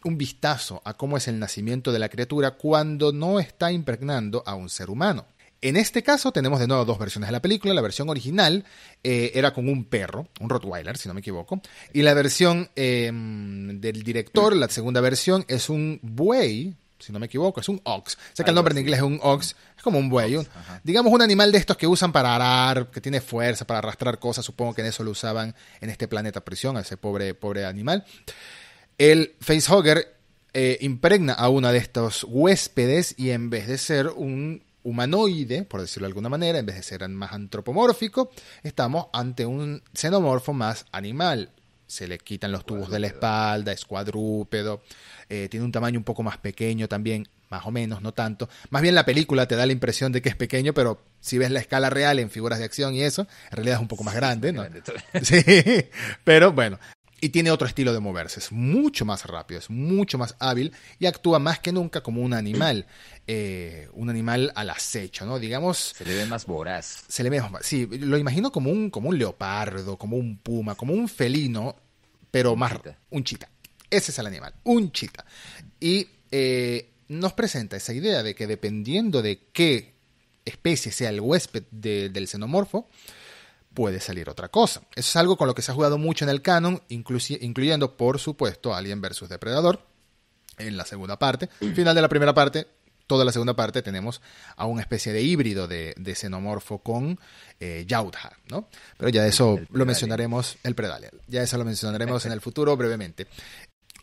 un vistazo a cómo es el nacimiento de la criatura cuando no está impregnando a un ser humano. En este caso tenemos de nuevo dos versiones de la película. La versión original eh, era con un perro, un Rottweiler, si no me equivoco. Y la versión em, del director, la segunda versión, es un buey, si no me equivoco, es un ox. Sé que el nombre en inglés es un ox, es como un buey. digamos un animal de estos que usan para arar, que tiene fuerza, para arrastrar cosas. Supongo que en eso lo usaban en este planeta prisión, a ese pobre, pobre animal. El facehugger eh, impregna a uno de estos huéspedes y en vez de ser un humanoide, por decirlo de alguna manera, en vez de ser más antropomórfico, estamos ante un xenomorfo más animal. Se le quitan los tubos de la espalda, es cuadrúpedo, eh, tiene un tamaño un poco más pequeño también, más o menos, no tanto. Más bien la película te da la impresión de que es pequeño, pero si ves la escala real en figuras de acción y eso, en realidad es un poco más grande, ¿no? Sí, pero bueno, y tiene otro estilo de moverse, es mucho más rápido, es mucho más hábil y actúa más que nunca como un animal, eh, un animal al acecho, ¿no? Digamos... Se le ve más voraz. Se le ve más, sí, lo imagino como un, como un leopardo, como un puma, como un felino, pero más... Un chita. Ese es el animal, un chita. Y eh, nos presenta esa idea de que dependiendo de qué especie sea el huésped del xenomorfo, puede salir otra cosa. Eso es algo con lo que se ha jugado mucho en el canon, incluyendo, por supuesto, Alien vs. Depredador, en la segunda parte. Final de la primera parte, toda la segunda parte tenemos a una especie de híbrido de, xenomorfo con eh, Yautja, ¿no? Pero ya eso lo mencionaremos, el Predalien, ya eso lo mencionaremos en el futuro brevemente.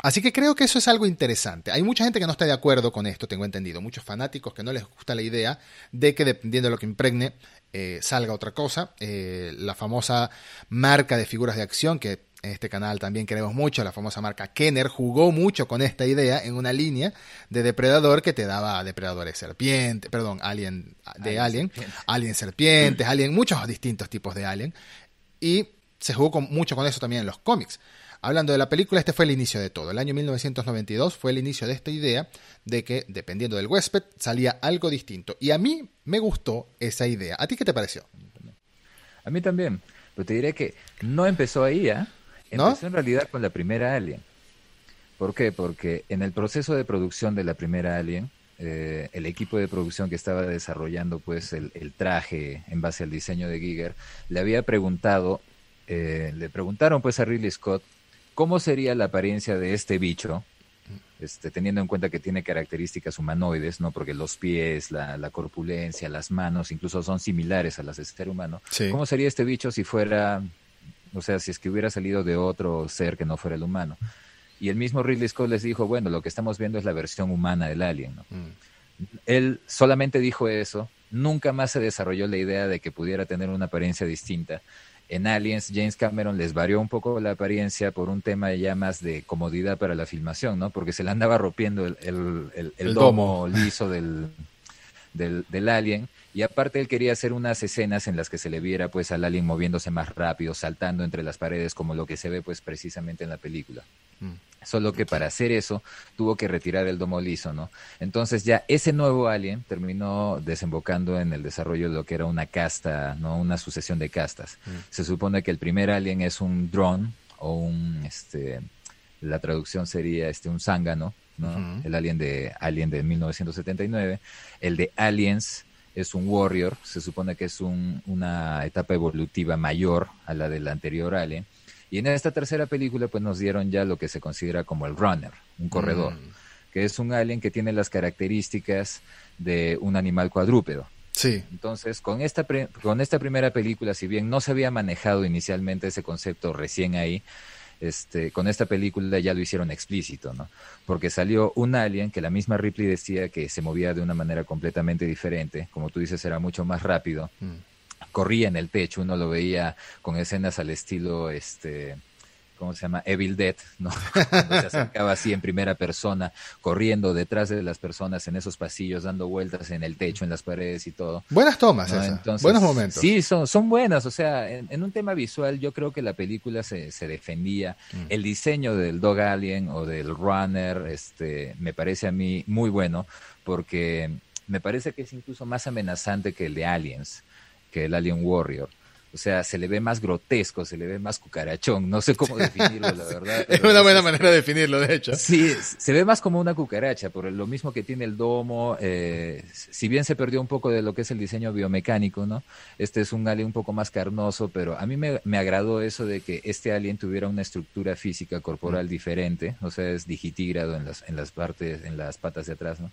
Así que creo que eso es algo interesante. Hay mucha gente que no está de acuerdo con esto, tengo entendido. Muchos fanáticos que no les gusta la idea de que dependiendo de lo que impregne, eh, salga otra cosa. Eh, la famosa marca de figuras de acción, que en este canal también queremos mucho, la famosa marca Kenner, jugó mucho con esta idea en una línea de depredador que te daba depredadores serpientes, perdón, alien de alien, alien serpientes, alien, muchos distintos tipos de alien. Y se jugó mucho con eso también en los cómics. Hablando de la película, este fue el inicio de todo. El año 1992 fue el inicio de esta idea de que, dependiendo del huésped, salía algo distinto. Y a mí me gustó esa idea. ¿A ti qué te pareció? A mí también. Pero te diré que no empezó ahí, ¿eh? Empezó en realidad con la primera Alien. ¿Por qué? Porque en el proceso de producción de la primera Alien, eh, el equipo de producción que estaba desarrollando pues el, el, traje en base al diseño de Giger le había preguntado, eh, le preguntaron pues a Ridley Scott ¿Cómo sería la apariencia de este bicho? Este, teniendo en cuenta que tiene características humanoides, ¿no? Porque los pies, la, corpulencia, las manos, incluso son similares a las de ser humano. ¿Cómo sería este bicho si fuera, o sea, si es que hubiera salido de otro ser que no fuera el humano? Y el mismo Ridley Scott les dijo, bueno, lo que estamos viendo es la versión humana del alien, ¿no? Mm. Él solamente dijo eso, nunca más se desarrolló la idea de que pudiera tener una apariencia distinta en Aliens, James Cameron les varió un poco la apariencia por un tema ya más de comodidad para la filmación, ¿no? Porque se le andaba rompiendo el, el, domo, liso del, del, del, alien. Y aparte él quería hacer unas escenas en las que se le viera pues al alien moviéndose más rápido, saltando entre las paredes, como lo que se ve pues precisamente en la película. Mm. Solo que para hacer eso tuvo que retirar el domo liso, ¿no? Entonces ya ese nuevo alien terminó desembocando en el desarrollo de lo que era una casta, ¿no? Una sucesión de castas. Mm. Se supone que el primer alien es un drone o un, este, la traducción sería este, un zángano, ¿no? El alien de, alien de 1979. El de Aliens es un warrior, se supone que es un, una etapa evolutiva mayor a la del anterior alien y en esta tercera película pues nos dieron ya lo que se considera como el runner, un corredor, mm. que es un alien que tiene las características de un animal cuadrúpedo. Sí. Entonces, con esta, con esta primera película, si bien no se había manejado inicialmente ese concepto recién ahí, este, con esta película ya lo hicieron explícito, ¿no? Porque salió un alien que la misma Ripley decía que se movía de una manera completamente diferente, como tú dices, era mucho más rápido. Mm corría en el techo, uno lo veía con escenas al estilo, este, ¿cómo se llama? Evil Dead, ¿no? se acercaba así en primera persona, corriendo detrás de las personas en esos pasillos, dando vueltas en el techo, en las paredes y todo. Buenas tomas, buenos momentos. Sí, son, son buenas, o sea, en, un tema visual yo creo que la película se, se defendía. Mm. El diseño del Dog Alien o del Runner, este, me parece a mí muy bueno, porque me parece que es incluso más amenazante que el de Aliens que el Alien Warrior, O sea, se le ve más grotesco, se le ve más cucarachón. No sé cómo definirlo, la verdad. es una buena manera de definirlo, de hecho. Sí, se ve más como una cucaracha, por lo mismo que tiene el domo. Eh, si bien se perdió un poco de lo que es el diseño biomecánico, ¿no? Este es un alien un poco más carnoso, pero a mí me, me agradó eso de que este alien tuviera una estructura física corporal mm. diferente. O sea, es digitígrado en las, en las partes, en las patas de atrás, ¿no?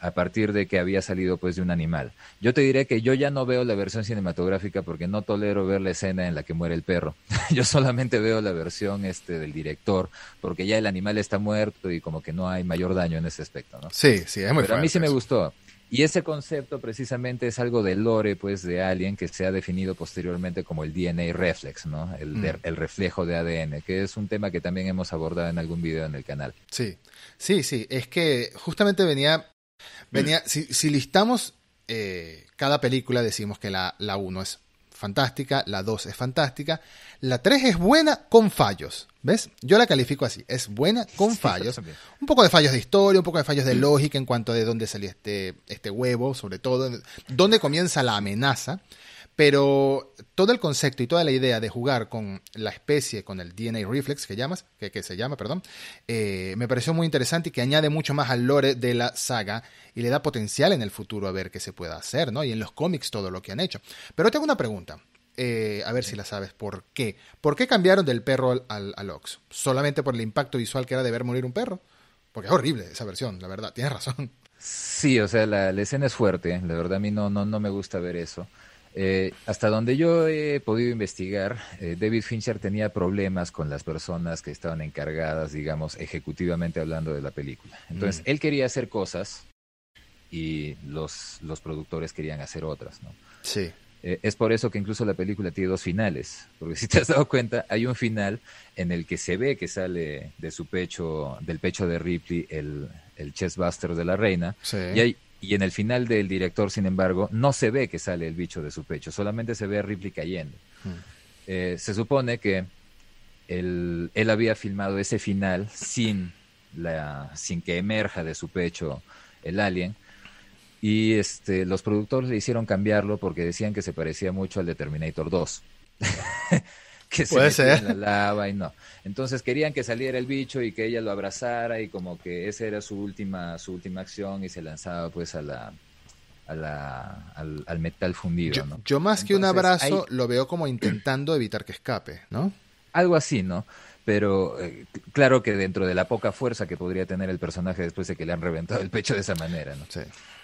A partir de que había salido pues de un animal. Yo te diré que yo ya no veo la versión cinematográfica porque no tolero ver la escena en la que muere el perro. yo solamente veo la versión este del director porque ya el animal está muerto y como que no hay mayor daño en ese aspecto, ¿no? Sí, sí, es muy Pero a mí sí me gustó. Y ese concepto precisamente es algo de lore, pues, de Alien que se ha definido posteriormente como el DNA reflex, ¿no? El, mm. el, reflejo de ADN, que es un tema que también hemos abordado en algún video en el canal. Sí, sí, sí. Es que justamente venía Venía, si, listamos eh, cada película, decimos que la, la 1 es fantástica, la 2 es fantástica, la 3 es buena con fallos. ¿Ves? Yo la califico así, es buena con fallos. Un poco de fallos de historia, un poco de fallos de lógica en cuanto de dónde salió este, este huevo, sobre todo, dónde comienza la amenaza. Pero todo el concepto y toda la idea de jugar con la especie, con el DNA reflex que, llamas, que, se llama, perdón, eh, me pareció muy interesante y que añade mucho más al lore de la saga y le da potencial en el futuro a ver qué se pueda hacer, ¿no? Y en los cómics todo lo que han hecho. Pero tengo una pregunta. Eh, a ver si la sabes. ¿Por qué? ¿Por qué cambiaron del perro al, al, Ox? ¿Solamente por el impacto visual que era de ver morir un perro? Porque es horrible esa versión, la verdad. Tienes razón. Sí, o sea, la, escena es fuerte. La verdad, a mí no, no, no me gusta ver eso. Eh, hasta donde yo he podido investigar, eh, David Fincher tenía problemas con las personas que estaban encargadas, digamos, ejecutivamente hablando de la película. Entonces, mm. él quería hacer cosas y los, los productores querían hacer otras, ¿no? Sí. Eh, es por eso que incluso la película tiene dos finales, porque si te has dado cuenta, hay un final en el que se ve que sale de su pecho, del pecho de Ripley, el, el chestbuster de la reina, sí. y hay y en el final del director, sin embargo, no se ve que sale el bicho de su pecho, solamente se ve a Ripley cayendo. Hmm. Eh, se supone que él, él, había filmado ese final sin, la, sin que emerja de su pecho el alien. Y este, los productores le hicieron cambiarlo porque decían que se parecía mucho al de Terminator 2. que se ser. en la lava y no. Entonces querían que saliera el bicho y que ella lo abrazara y como que esa era su última su última acción y se lanzaba pues a la a la, al, metal fundido. Yo, yo más que un abrazo lo veo como intentando evitar que escape, ¿no? Algo así, ¿no? pero eh, claro que dentro de la poca fuerza que podría tener el personaje después de que le han reventado el pecho de esa manera. ¿no?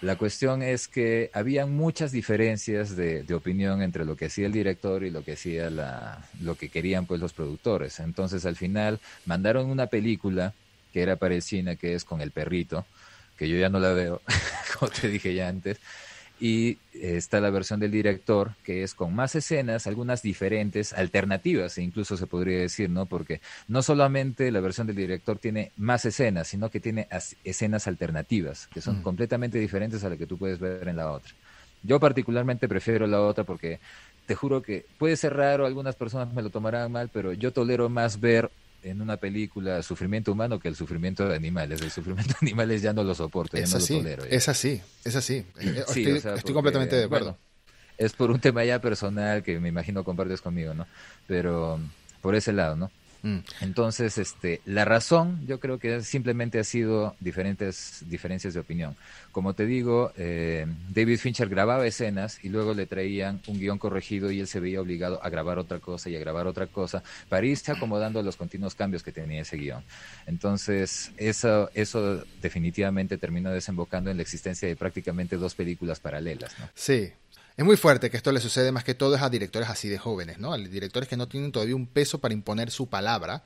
La cuestión es que había muchas diferencias de, opinión entre lo que hacía el director y lo que hacía la, lo que querían pues los productores. Entonces al final mandaron una película que era para que es con el perrito, que yo ya no la veo, como te dije ya antes, y está la versión del director que es con más escenas, algunas diferentes, alternativas, e incluso se podría decir, ¿no? Porque no solamente la versión del director tiene más escenas, sino que tiene escenas alternativas, que son mm. completamente diferentes a la que tú puedes ver en la otra. Yo particularmente prefiero la otra porque te juro que puede ser raro, algunas personas me lo tomarán mal, pero yo tolero más ver en una película sufrimiento humano que el sufrimiento de animales. El sufrimiento de animales ya no lo soporto, ya no lo tolero. Es así, es así. Estoy, completamente de acuerdo. es por un tema ya personal que me imagino compartes conmigo, ¿no? Pero por ese lado, ¿no? Mm. Entonces, este, la razón yo creo que simplemente ha sido diferentes diferencias de opinión. Como te digo, eh, David Fincher grababa escenas y luego le traían un guion corregido y él se veía obligado a grabar otra cosa y a grabar otra cosa para irse acomodando los continuos cambios que tenía ese guion. Entonces, eso, eso definitivamente terminó desembocando en la existencia de prácticamente dos películas paralelas. Sí, es muy fuerte que esto le sucede más que todo a directores así de jóvenes, ¿no? A directores que no tienen todavía un peso para imponer su palabra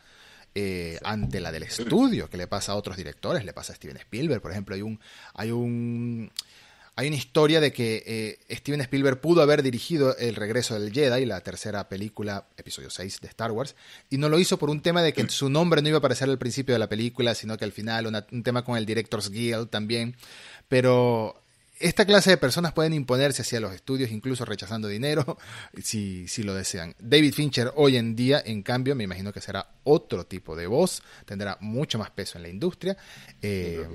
eh, ante la del estudio, que le pasa a otros directores, le pasa a Steven Spielberg, por ejemplo, hay un, hay un, hay una historia de que eh, Steven Spielberg pudo haber dirigido El regreso del Jedi, la tercera película, episodio 6 de Star Wars, y no lo hizo por un tema de que su nombre no iba a aparecer al principio de la película, sino que al final un tema con el Directors Guild también, pero esta clase de personas pueden imponerse hacia los estudios, incluso rechazando dinero, si, si, lo desean. David Fincher hoy en día, en cambio, me imagino que será otro tipo de voz, tendrá mucho más peso en la industria. Eh,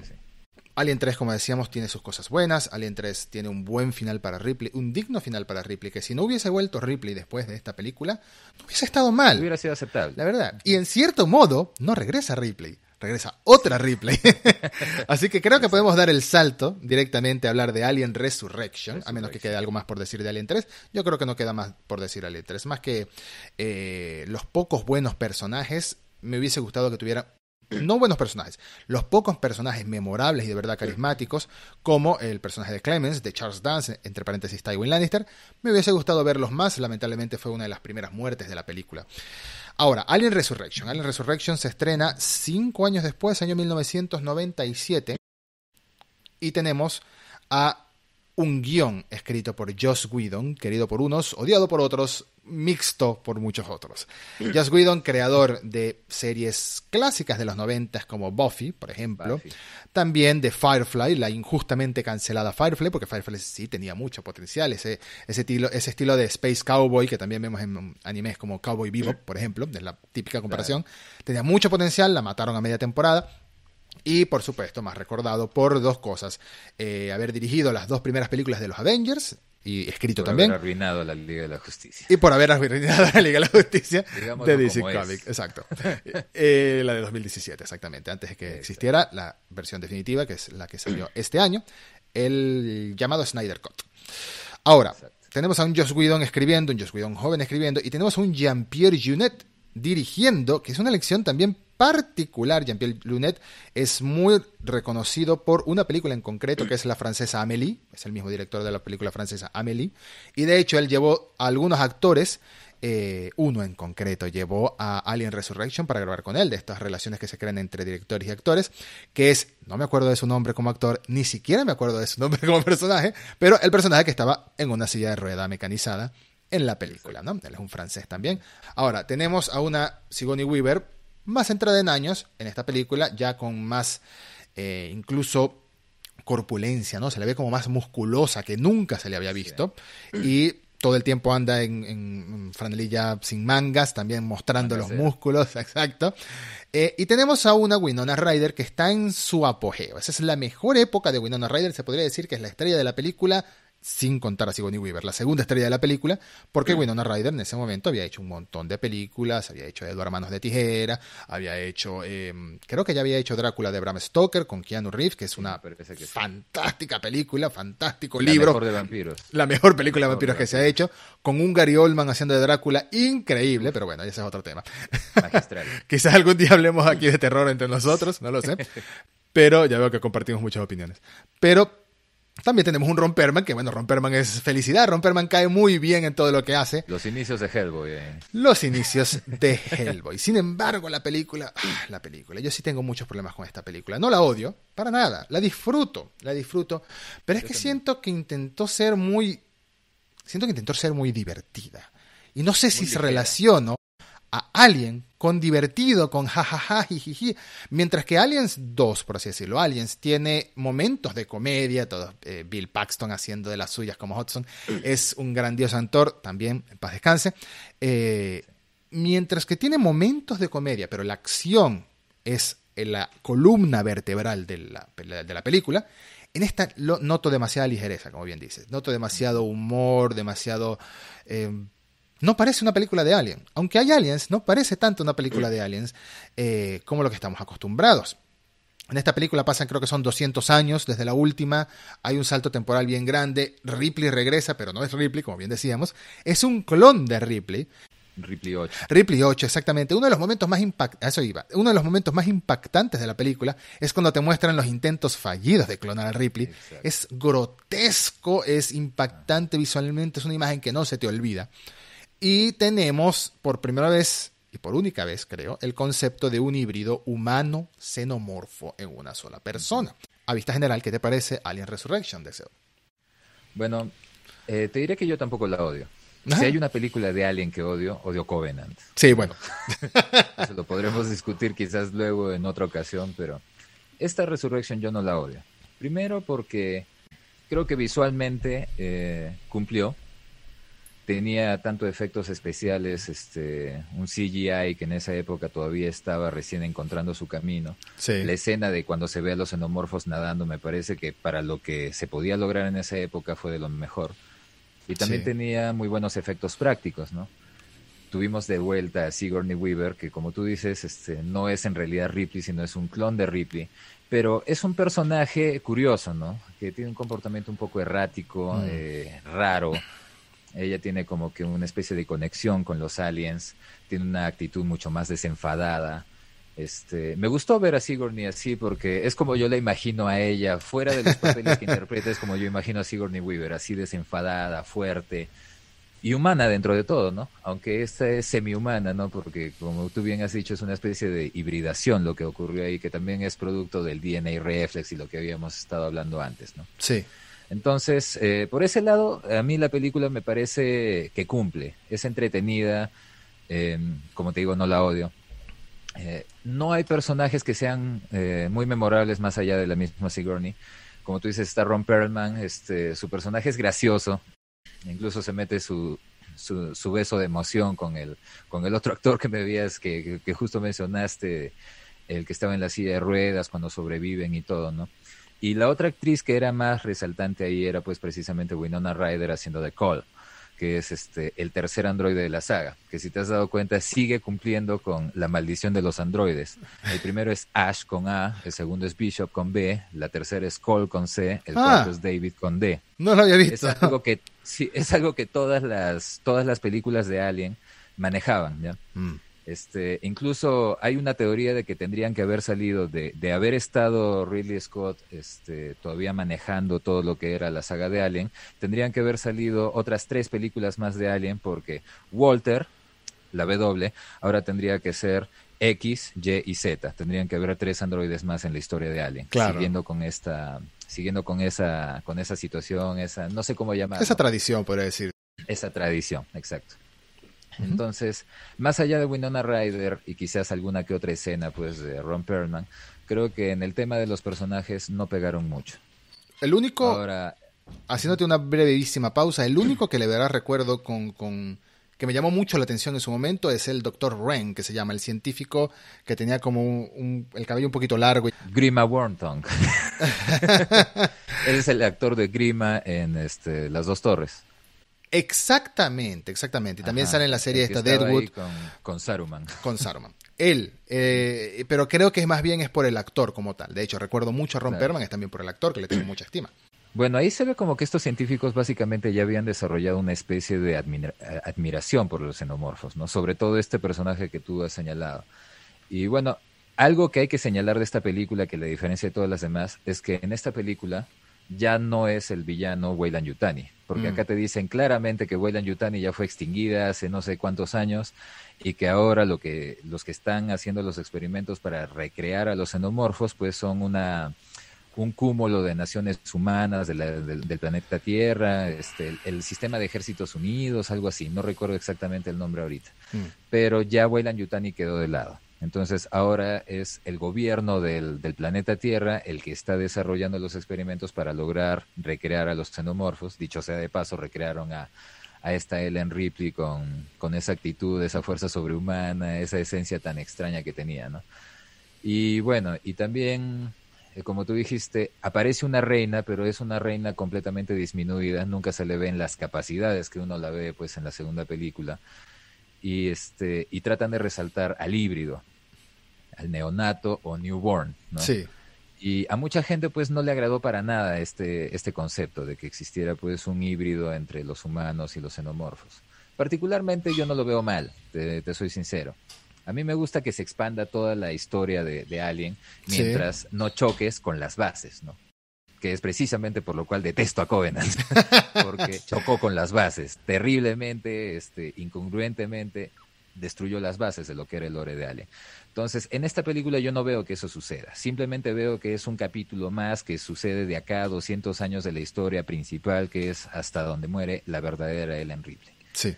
Alien 3, como decíamos, tiene sus cosas buenas. Alien 3 tiene un buen final para Ripley, un digno final para Ripley, que si no hubiese vuelto Ripley después de esta película, no hubiese estado mal. Hubiera sido aceptable. La verdad. Y en cierto modo, no regresa Ripley. Regresa otra Ripley. Así que creo que podemos dar el salto directamente a hablar de Alien Resurrection, a menos que quede algo más por decir de Alien 3. Yo creo que no queda más por decir Alien 3. Más que eh, los pocos buenos personajes, me hubiese gustado que tuviera no buenos personajes, los pocos personajes memorables y de verdad carismáticos, como el personaje de Clemens, de Charles Dance, entre paréntesis Tywin Lannister, me hubiese gustado verlos más, lamentablemente fue una de las primeras muertes de la película. Ahora, Alien Resurrection. Alien Resurrection se estrena cinco años después, año 1997, y tenemos a un guion escrito por Joss Whedon, querido por unos, odiado por otros, mixto por muchos otros. Joss Whedon, creador de series clásicas de los 90 como Buffy, por ejemplo, Buffy. también de Firefly, la injustamente cancelada Firefly, porque Firefly sí tenía mucho potencial, ese, ese, estilo, ese estilo de Space Cowboy que también vemos en animes como Cowboy Bebop, por ejemplo, es la típica comparación, tenía mucho potencial, la mataron a media temporada. Y por supuesto, más recordado por dos cosas. Eh, haber dirigido las dos primeras películas de los Avengers y escrito Por también. haber arruinado la Liga de la Justicia. Y por haber arruinado la Liga de la Justicia Digámoslo de DC. Comics. Exacto. Eh, la de 2017, exactamente. Antes de que existiera la versión definitiva, que es la que salió este año, el llamado Snyder Cut. Ahora, Exacto. tenemos a un Joss Whedon escribiendo, un Joss Whedon joven escribiendo, y tenemos a un Jean-Pierre Junet dirigiendo, que es una elección también particular. Jean-Pierre Lunet es muy reconocido por una película en concreto que es la francesa Amélie, es el mismo director de la película francesa Amélie, y de hecho él llevó a algunos actores, eh, uno en concreto llevó a Alien Resurrection para grabar con él, de estas relaciones que se crean entre directores y actores, que es, no me acuerdo de su nombre como actor, ni siquiera me acuerdo de su nombre como personaje, pero el personaje que estaba en una silla de rueda mecanizada en la película, ¿no? Él es un francés también. Ahora, tenemos a una Sigourney Weaver más entrada en años en esta película, ya con más, eh, incluso corpulencia, ¿no? Se le ve como más musculosa que nunca se le había visto. Y todo el tiempo anda en, en franelilla sin mangas, también mostrando los músculos, exacto. Eh, y tenemos a una Winona Ryder que está en su apogeo. Esa es la mejor época de Winona Ryder. Se podría decir que es la estrella de la película, sin contar a Sigourney Weaver, la segunda estrella de la película, porque Winona Ryder en ese momento había hecho un montón de películas, había hecho Edward Manos de Tijera, había hecho, eh, creo que ya había hecho Drácula de Bram Stoker con Keanu Reeves, que es una parece que sí. fantástica película, fantástico La libro. mejor de vampiros. La mejor película de Mejor vampiros que se ha hecho, con un Gary Oldman haciendo de Drácula increíble, pero bueno, ese es otro tema. Magistral. Quizás algún día hablemos aquí de terror entre nosotros, no lo sé. Pero ya veo que compartimos muchas opiniones. Pero también tenemos un Ron Perlman, que bueno, Ron Perlman es felicidad. Ron Perlman cae muy bien en todo lo que hace. Los inicios de Hellboy. eh. Los inicios de Hellboy. Sin embargo, la película, ah, la película, yo sí tengo muchos problemas con esta película. No la odio, para nada. La disfruto, la disfruto. Pero es que siento que intentó ser muy, siento que intentó ser muy divertida. Y no sé si se relaciono a Alien con divertido, con jajaja, jijiji. Mientras que Aliens 2, por así decirlo, Aliens tiene momentos de comedia, todo, eh, Bill Paxton haciendo de las suyas como Hudson, es un grandioso actor, también, en paz descanse. Eh, mientras que tiene momentos de comedia, pero la acción es la columna vertebral de la, de la película, en esta lo, noto demasiada ligereza, como bien dices. Noto demasiado humor, demasiado... eh, no parece una película de Alien. Aunque hay Aliens, no parece tanto una película de Aliens eh, como lo que estamos acostumbrados. En esta película pasan, creo que son 200 años desde la última. Hay un salto temporal bien grande. Ripley regresa, pero no es Ripley, como bien decíamos. Es un clon de Ripley. Ripley 8. Ripley 8, exactamente. Uno de los momentos más impact eso iba. Uno de los momentos más impactantes de la película es cuando te muestran los intentos fallidos de clonar a Ripley. Exacto. Es grotesco, es impactante visualmente, es una imagen que no se te olvida. Y tenemos por primera vez y por única vez, creo, el concepto de un híbrido humano xenomorfo en una sola persona. A vista general, ¿qué te parece Alien Resurrection, Deseo? Bueno, eh, te diré que yo tampoco la odio. Ajá. Si hay una película de Alien que odio, odio Covenant. Sí, bueno. Eso lo podremos discutir quizás luego en otra ocasión, pero esta Resurrection yo no la odio. Primero porque creo que visualmente eh, cumplió. Tenía tanto efectos especiales, este, un CGI que en esa época todavía estaba recién encontrando su camino. La escena de cuando se ve a los xenomorfos nadando me parece que para lo que se podía lograr en esa época fue de lo mejor. Y también tenía muy buenos efectos prácticos, ¿no? Tuvimos de vuelta a Sigourney Weaver, que como tú dices, este, no es en realidad Ripley, sino es un clon de Ripley. Pero es un personaje curioso, ¿no? Que tiene un comportamiento un poco errático, mm. eh, raro ella tiene como que una especie de conexión con los aliens, tiene una actitud mucho más desenfadada. Este, me gustó ver a Sigourney así porque es como yo la imagino a ella, fuera de los papeles que interpreta, es como yo imagino a Sigourney Weaver, así desenfadada, fuerte y humana dentro de todo, ¿no? Aunque esta es semi-humana, ¿no? Porque como tú bien has dicho, es una especie de hibridación lo que ocurrió ahí, que también es producto del DNA reflex y lo que habíamos estado hablando antes, ¿no? Sí. Entonces, eh, por ese lado, a mí la película me parece que cumple, es entretenida, em, como te digo, no la odio. Eh, no hay personajes que sean eh, muy memorables más allá de la misma Sigourney. Como tú dices, está Ron Perlman, este, su personaje es gracioso, incluso se mete su, su, beso de emoción con el, con el otro actor que me veías, que, que justo mencionaste, el que estaba en la silla de ruedas cuando sobreviven y todo, ¿no? Y la otra actriz que era más resaltante ahí era pues precisamente Winona Ryder haciendo de Cole, que es este el tercer androide de la saga, que si te has dado cuenta sigue cumpliendo con la maldición de los androides. El primero es Ash con A, el segundo es Bishop con B, la tercera es Cole con C, el ah. cuarto es David con D. No lo había visto. Es algo que sí, es algo que todas las todas las películas de Alien manejaban, ¿ya? Mm. Este, incluso hay una teoría de que tendrían que haber salido de, de haber estado Ridley Scott este, todavía manejando todo lo que era la saga de Alien, tendrían que haber salido otras tres películas más de Alien porque Walter, la W, ahora tendría que ser X, Y y Z. Tendrían que haber tres androides más en la historia de Alien, siguiendo con esta siguiendo con esa con esa situación, esa no sé cómo llamar. Esa tradición, podría decir. Esa tradición, exacto. Entonces, más allá de Winona Ryder y quizás alguna que otra escena pues de Ron Perlman, creo que en el tema de los personajes no pegaron mucho. El único, Ahora, haciéndote una brevísima pausa, el único que le verás recuerdo con, con, que me llamó mucho la atención en su momento es el doctor Wren, que se llama el científico que tenía como un, el cabello un poquito largo. Grima Wormtongue. Él es el actor de Grima en este, Las Dos Torres. Exactamente, exactamente. Y también sale en la serie esta Deadwood. Con, con, Saruman. Con Saruman. Él, eh, pero creo que es más bien es por el actor como tal. De hecho, recuerdo mucho a Ron Perman, es también por el actor, que le tengo mucha estima. Bueno, ahí se ve como que estos científicos básicamente ya habían desarrollado una especie de admiración por los xenomorfos, ¿no? Sobre todo este personaje que tú has señalado. Y bueno, algo que hay que señalar de esta película que la diferencia de todas las demás es que en esta película ya no es el villano Weyland Yutani, porque mm. acá te dicen claramente que Weyland Yutani ya fue extinguida hace no sé cuántos años y que ahora lo que los que están haciendo los experimentos para recrear a los xenomorfos pues son una un cúmulo de naciones humanas del, planeta Tierra, este, el, sistema de ejércitos unidos, algo así, no recuerdo exactamente el nombre ahorita, mm. pero ya Weyland Yutani quedó de lado. Entonces ahora es el gobierno del, planeta Tierra el que está desarrollando los experimentos para lograr recrear a los xenomorfos. Dicho sea de paso, recrearon a, a esta Ellen Ripley con, con, esa actitud, esa fuerza sobrehumana, esa esencia tan extraña que tenía, ¿no? Y bueno, y también, eh, como tú dijiste, aparece una reina, pero es una reina completamente disminuida, nunca se le ven las capacidades que uno la ve pues en la segunda película y, este, y tratan de resaltar al híbrido, al neonato o newborn, ¿no? Sí. Y a mucha gente pues no le agradó para nada este, este concepto de que existiera pues un híbrido entre los humanos y los xenomorfos. Particularmente yo no lo veo mal, te, soy sincero. A mí me gusta que se expanda toda la historia de, de Alien mientras no choques con las bases, ¿no? Que es precisamente por lo cual detesto a Covenant, porque chocó con las bases, terriblemente, este, incongruentemente, destruyó las bases de lo que era el lore de Alien. Entonces, en esta película yo no veo que eso suceda, simplemente veo que es un capítulo más que sucede de acá a 200 años de la historia principal, que es hasta donde muere la verdadera Ellen Ripley. Sí.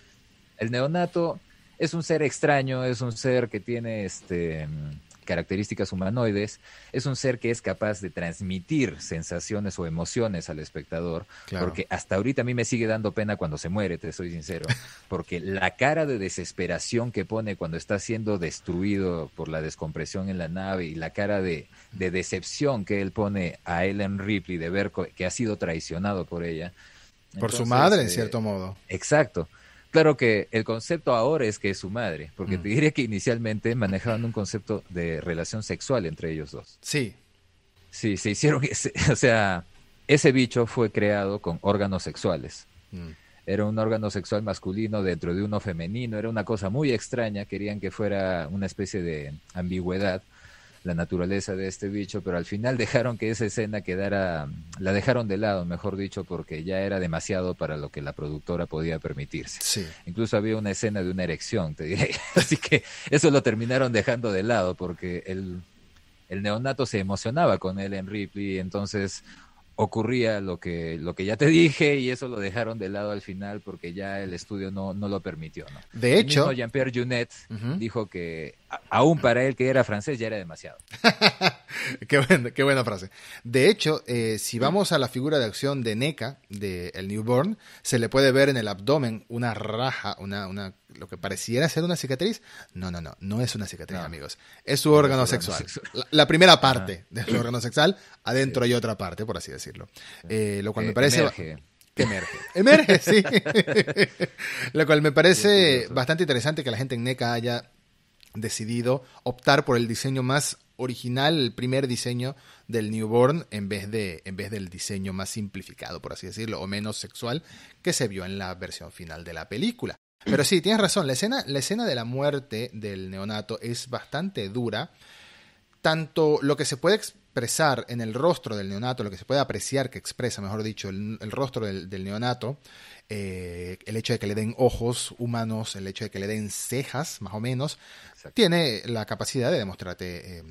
El neonato es un ser extraño, es un ser que tiene este características humanoides, es un ser que es capaz de transmitir sensaciones o emociones al espectador, porque hasta ahorita a mí me sigue dando pena cuando se muere, te soy sincero, porque la cara de desesperación que pone cuando está siendo destruido por la descompresión en la nave y la cara de, de decepción que él pone a Ellen Ripley de ver que ha sido traicionado por ella. Por su madre, en eh, cierto modo. Exacto. Claro que el concepto ahora es que es su madre, porque mm. te diría que inicialmente manejaban un concepto de relación sexual entre ellos dos. Sí. Sí, se hicieron, o sea, ese bicho fue creado con órganos sexuales. Mm. Era un órgano sexual masculino dentro de uno femenino, era una cosa muy extraña, querían que fuera una especie de ambigüedad la naturaleza de este bicho, pero al final dejaron que esa escena quedara, la dejaron de lado, mejor dicho, porque ya era demasiado para lo que la productora podía permitirse. Incluso había una escena de una erección, te diré. Así que eso lo terminaron dejando de lado, porque el, el neonato se emocionaba con él en Ripley, entonces ocurría lo que, lo que ya te dije y eso lo dejaron de lado al final porque ya el estudio no, no lo permitió. ¿no? De hecho, Jean-Pierre Junet dijo que aún para él que era francés ya era demasiado. qué, buena, qué, buena, frase. De hecho, eh, si vamos a la figura de acción de NECA, de el Newborn, se le puede ver en el abdomen una raja, una, una lo que pareciera ser una cicatriz. No, no, no, no es una cicatriz, amigos. Es su órgano sexual. La, primera parte de su órgano sexual, adentro hay otra parte, por así decirlo. Eh, lo cual me parece... Emerge. Emerge. Emerge, sí. lo cual me parece bastante interesante que la gente en NECA haya decidido optar por el diseño más original, el primer diseño del newborn, en vez, de, en vez del diseño más simplificado, por así decirlo, o menos sexual, que se vio en la versión final de la película. Pero sí, tienes razón, la escena, la escena de la muerte del neonato es bastante dura. Tanto lo que se puede expresar en el rostro del neonato, lo que se puede apreciar que expresa, mejor dicho, el, rostro del, neonato, eh, el hecho de que le den ojos humanos, el hecho de que le den cejas, más o menos, tiene la capacidad de demostrarte eh,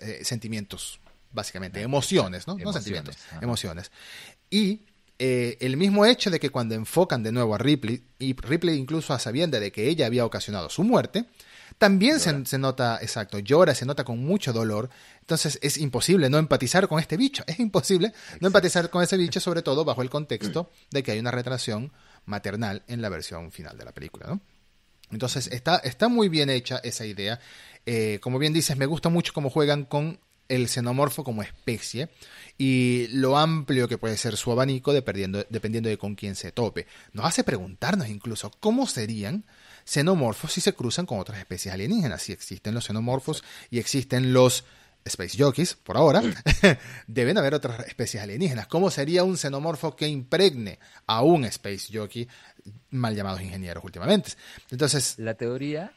eh, sentimientos, básicamente, emociones, ¿no? no sentimientos, emociones. Y eh, el mismo hecho de que cuando enfocan de nuevo a Ripley, y Ripley incluso a sabienda de que ella había ocasionado su muerte, también se, nota, exacto, llora, se nota con mucho dolor. Entonces es imposible no empatizar con este bicho. Es imposible no empatizar con ese bicho, sobre todo bajo el contexto de que hay una retracción maternal en la versión final de la película. ¿no? Entonces está, está muy bien hecha esa idea. Eh, como bien dices, me gusta mucho cómo juegan con el xenomorfo como especie y lo amplio que puede ser su abanico dependiendo, dependiendo de con quién se tope. Nos hace preguntarnos incluso cómo serían xenomorfos si se cruzan con otras especies alienígenas. Si existen los xenomorfos y existen los Space Jockeys, por ahora, deben haber otras especies alienígenas. ¿Cómo sería un xenomorfo que impregne a un Space Jockey, mal llamados ingenieros últimamente? Entonces. La teoría.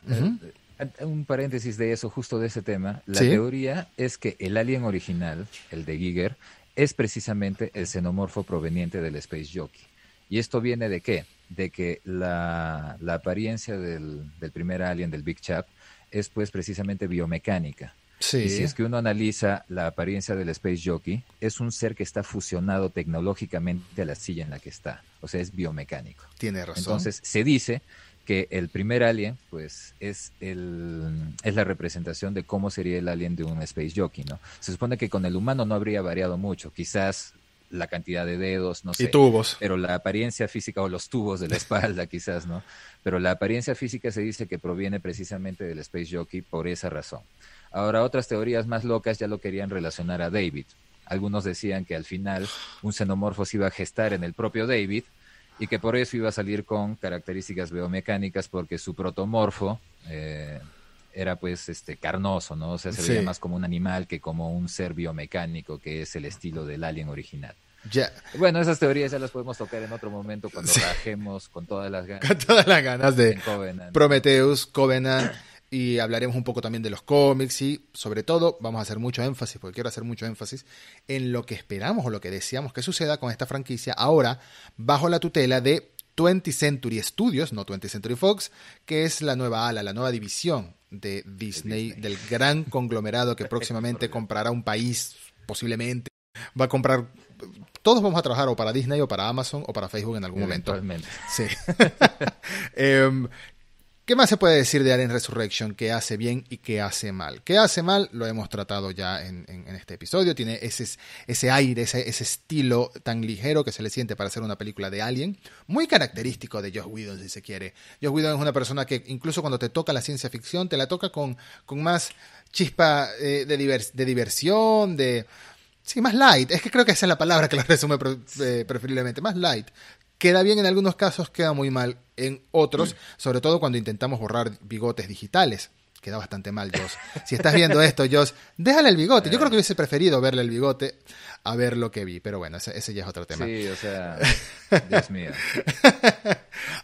Un paréntesis de eso, justo de ese tema. La teoría es que el alien original, el de Giger, es precisamente el xenomorfo proveniente del Space Jockey. ¿Y esto viene de qué? De que la, apariencia del, primer alien, del Big Chap, es pues precisamente biomecánica. Sí. Y si es que uno analiza la apariencia del Space Jockey, es un ser que está fusionado tecnológicamente a la silla en la que está. O sea, es biomecánico. Tiene razón. Entonces, se dice que el primer alien, pues, es, el, es la representación de cómo sería el alien de un Space Jockey, ¿no? Se supone que con el humano no habría variado mucho, quizás la cantidad de dedos, no sé. Y tubos. Pero la apariencia física, o los tubos de la espalda, quizás, ¿no? Pero la apariencia física se dice que proviene precisamente del Space Jockey por esa razón. Ahora, otras teorías más locas ya lo querían relacionar a David. Algunos decían que al final un xenomorfo se iba a gestar en el propio David, y que por eso iba a salir con características biomecánicas porque su protomorfo eh, era pues este carnoso, ¿no? O sea, se veía más como un animal que como un ser biomecánico que es el estilo del alien original. Ya. Bueno, esas teorías ya las podemos tocar en otro momento cuando trabajemos con todas las ganas. Con todas las ganas de Prometheus, Covenant y hablaremos un poco también de los cómics y sobre todo vamos a hacer mucho énfasis, porque quiero hacer mucho énfasis en lo que esperamos o lo que deseamos que suceda con esta franquicia ahora bajo la tutela de 20th Century Studios, no 20th Century Fox, que es la nueva ala, la nueva división de Disney, del gran conglomerado que próximamente comprará un país, posiblemente. Va a comprar todos vamos a trabajar o para Disney o para Amazon o para Facebook en algún momento. Sí. Em, ¿Qué más se puede decir de Alien Resurrection que hace bien y que hace mal? ¿Qué hace mal? Lo hemos tratado ya en, este episodio. Tiene ese, aire, ese, estilo tan ligero que se le siente para hacer una película de Alien. Muy característico de Josh Whedon, si se quiere. Josh Whedon es una persona que incluso cuando te toca la ciencia ficción, te la toca con, más chispa eh, de, de diversión, de... Sí, más light. Es que creo que esa es la palabra que lo resume eh, preferiblemente. Más light. Queda bien en algunos casos, queda muy mal en otros, sobre todo cuando intentamos borrar bigotes digitales. Queda bastante mal, Joss. Si estás viendo esto, Joss, déjale el bigote. Yo creo que hubiese preferido verle el bigote a ver lo que vi, pero bueno, ese, ese ya es otro tema. Sí, o sea, Dios mío.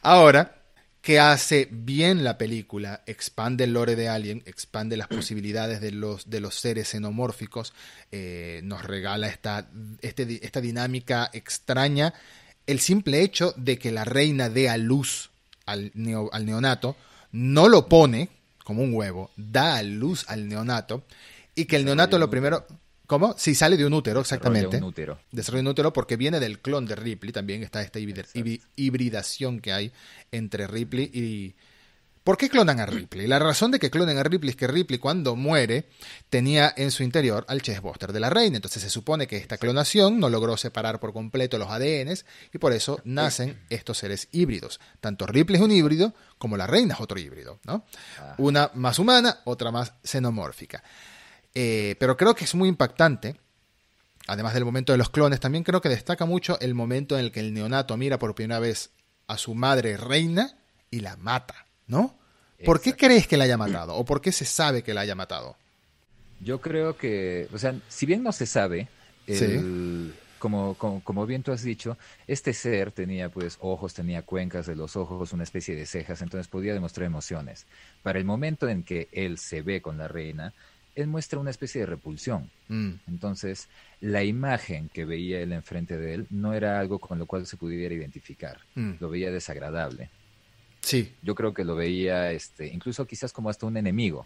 Ahora, que hace bien la película, expande el lore de Alien, expande las posibilidades de los, de los seres xenomórficos, eh, nos regala esta, este, esta dinámica extraña el simple hecho de que la reina dé a luz al, al neonato, no lo pone como un huevo, da a luz al neonato, y que el neonato lo primero... ¿Cómo? Sí, sale de un útero, exactamente. Desarrolla un útero. Desarrolla un útero porque viene del clon de Ripley. También está esta hibridación que hay entre Ripley y, ¿Por qué clonan a Ripley? La razón de que clonen a Ripley es que Ripley cuando muere tenía en su interior al chessbuster de la reina. Entonces se supone que esta clonación no logró separar por completo los ADNs y por eso nacen estos seres híbridos. Tanto Ripley es un híbrido como la reina es otro híbrido. ¿no? Ah. Una más humana, otra más xenomórfica. Eh, pero creo que es muy impactante además del momento de los clones, también creo que destaca mucho el momento en el que el neonato mira por primera vez a su madre reina y la mata. ¿No? ¿Por qué crees que la haya matado? ¿O por qué se sabe que la haya matado? Yo creo que, o sea, si bien no se sabe, como, como, bien tú has dicho, este ser tenía pues ojos, tenía cuencas de los ojos, una especie de cejas, entonces podía demostrar emociones. Para el momento en que él se ve con la reina, él muestra una especie de repulsión. Mm. Entonces, la imagen que veía él enfrente de él no era algo con lo cual se pudiera identificar, mm. lo veía desagradable. Sí. Yo creo que lo veía este, incluso quizás como hasta un enemigo.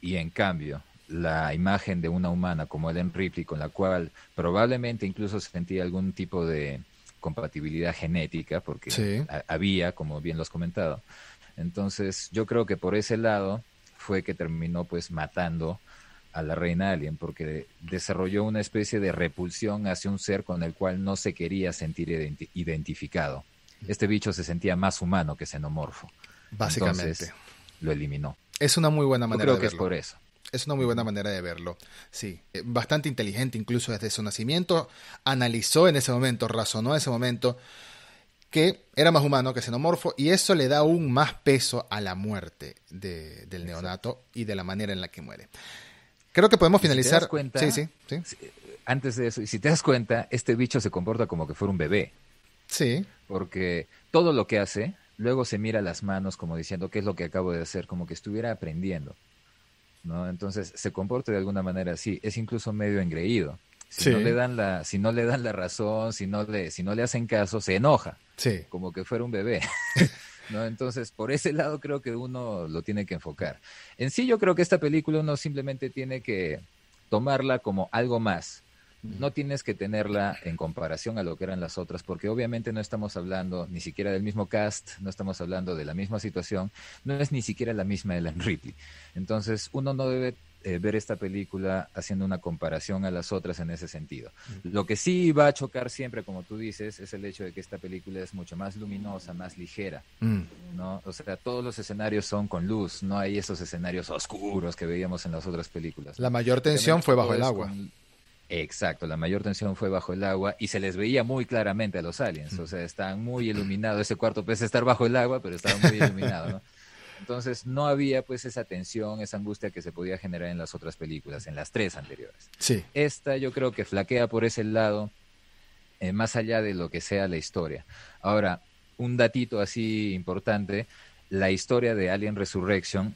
Y en cambio, la imagen de una humana como Ellen Ripley, con la cual probablemente incluso sentía algún tipo de compatibilidad genética, porque había, como bien lo has comentado. Entonces, yo creo que por ese lado fue que terminó pues matando a la reina alien, porque desarrolló una especie de repulsión hacia un ser con el cual no se quería sentir identificado este bicho se sentía más humano que xenomorfo. Básicamente. lo eliminó. Es una muy buena manera creo de que es por eso. Es una muy buena manera de verlo, sí. Eh, bastante inteligente incluso desde su nacimiento. Analizó en ese momento, razonó en ese momento que era más humano que xenomorfo y eso le da aún más peso a la muerte del neonato y de la manera en la que muere. Creo que podemos finalizar. sí, sí, sí. Antes de eso, y si te das cuenta, este bicho se comporta como que fuera un bebé. Sí. Porque todo lo que hace, luego se mira las manos como diciendo, ¿qué es lo que acabo de hacer? Como que estuviera aprendiendo. ¿no? Entonces se comporta de alguna manera así. Es incluso medio engreído. Si, no le dan la, si no le dan la razón, si no le, si no le hacen caso, se enoja. Sí. Como que fuera un bebé. ¿no? Entonces, por ese lado creo que uno lo tiene que enfocar. En sí, yo creo que esta película uno simplemente tiene que tomarla como algo más no tienes que tenerla en comparación a lo que eran las otras, porque obviamente no estamos hablando ni siquiera del mismo cast, no estamos hablando de la misma situación, no es ni siquiera la misma Ellen Ripley. Entonces, uno no debe eh, ver esta película haciendo una comparación a las otras en ese sentido. Lo que sí va a chocar siempre, como tú dices, es el hecho de que esta película es mucho más luminosa, más ligera, mm. ¿no? O sea, todos los escenarios son con luz, no hay esos escenarios oscuros que veíamos en las otras películas. La mayor tensión fue bajo el agua. Exacto, la mayor tensión fue bajo el agua y se les veía muy claramente a los aliens, o sea, estaban muy iluminados, ese cuarto pese estar bajo el agua, pero estaba muy iluminado, ¿no? Entonces no había pues esa tensión, esa angustia que se podía generar en las otras películas, en las tres anteriores. Sí. Esta yo creo que flaquea por ese lado, eh, más allá de lo que sea la historia. Ahora, un datito así importante, la historia de Alien Resurrection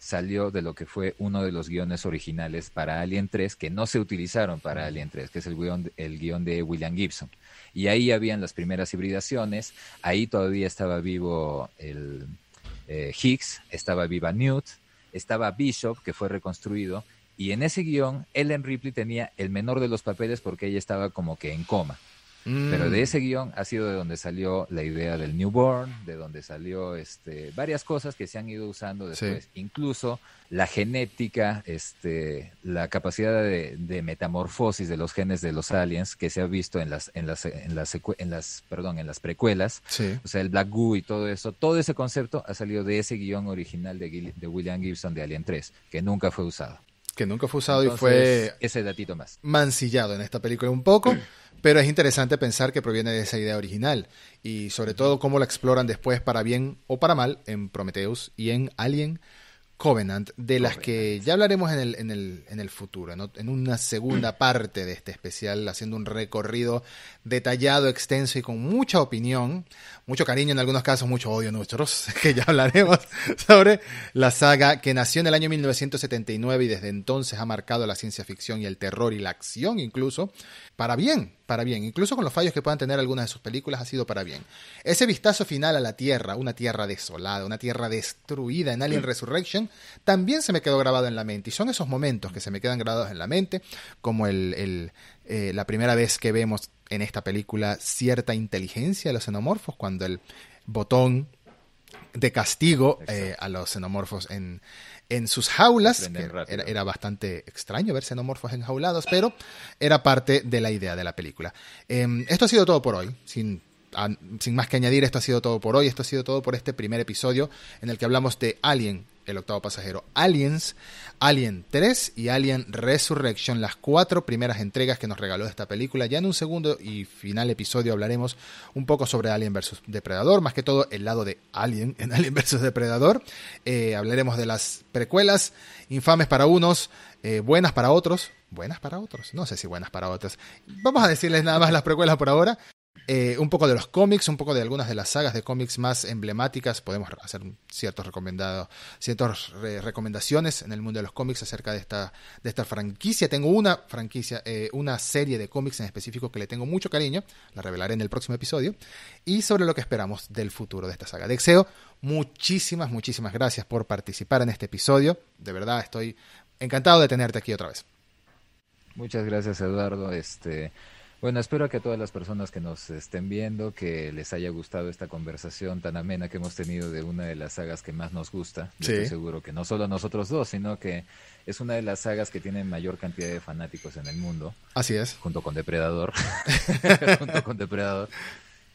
salió de lo que fue uno de los guiones originales para Alien 3 que no se utilizaron para Alien 3, que es el guion, el guion de William Gibson. Y ahí habían las primeras hibridaciones, ahí todavía estaba vivo el eh, Higgs, estaba viva Newt, estaba Bishop, que fue reconstruido, y en ese guion Ellen Ripley tenía el menor de los papeles porque ella estaba como que en coma. Pero de ese guion ha sido de donde salió la idea del newborn, de donde salió este, varias cosas que se han ido usando después. Incluso la genética, este, la capacidad de, metamorfosis de los genes de los aliens que se ha visto en las, en las, en las, en las, perdón, en las precuelas. O sea, el Black Goo y todo eso. Todo ese concepto ha salido de ese guion original de, de William Gibson de Alien 3, que nunca fue usado que nunca fue usado y fue ese datito más mancillado en esta película un poco, pero es interesante pensar que proviene de esa idea original y sobre todo cómo la exploran después para bien o para mal en Prometheus y en Alien Covenant, de las que ya hablaremos en el, en el, en el futuro, en una segunda parte de este especial, haciendo un recorrido detallado, extenso y con mucha opinión, mucho cariño, en algunos casos mucho odio nuestros, que ya hablaremos sobre la saga que nació en el año 1979 y desde entonces ha marcado la ciencia ficción y el terror y la acción incluso, para bien, para bien, incluso con los fallos que puedan tener algunas de sus películas, ha sido para bien. Ese vistazo final a la Tierra, una Tierra desolada, una Tierra destruida en Alien Resurrection, también se me quedó grabado en la mente. Y son esos momentos que se me quedan grabados en la mente, como el, eh, la primera vez que vemos en esta película cierta inteligencia de los xenomorfos, cuando el botón de castigo eh, a los xenomorfos en, en sus jaulas. era, bastante extraño ver xenomorfos enjaulados, pero era parte de la idea de la película. Em, esto ha sido todo por hoy. Sin, sin más que añadir, esto ha sido todo por hoy. Esto ha sido todo por este primer episodio en el que hablamos de Alien el octavo pasajero. Aliens, Alien 3 y Alien Resurrection, las cuatro primeras entregas que nos regaló esta película. Ya en un segundo y final episodio hablaremos un poco sobre Alien vs. Depredador, más que todo el lado de Alien en Alien vs. Depredador. Eh, hablaremos de las precuelas, infames para unos, eh, buenas para otros. Buenas para otros, no sé si buenas para otros. Vamos a decirles nada más las precuelas por ahora. Eh, un poco de los cómics, un poco de algunas de las sagas de cómics más emblemáticas. Podemos hacer ciertos recomendados, ciertas recomendaciones en el mundo de los cómics acerca de esta, de esta franquicia. Tengo una franquicia, eh, una serie de cómics en específico que le tengo mucho cariño, la revelaré en el próximo episodio, y sobre lo que esperamos del futuro de esta saga. Dexeo, muchísimas, muchísimas gracias por participar en este episodio. De verdad, estoy encantado de tenerte aquí otra vez. Muchas gracias, Eduardo. Este, bueno, espero que a todas las personas que nos estén viendo, que les haya gustado esta conversación tan amena que hemos tenido de una de las sagas que más nos gusta. estoy seguro que no solo a nosotros dos, sino que es una de las sagas que tiene mayor cantidad de fanáticos en el mundo. Así es. Junto con Depredador. junto con Depredador.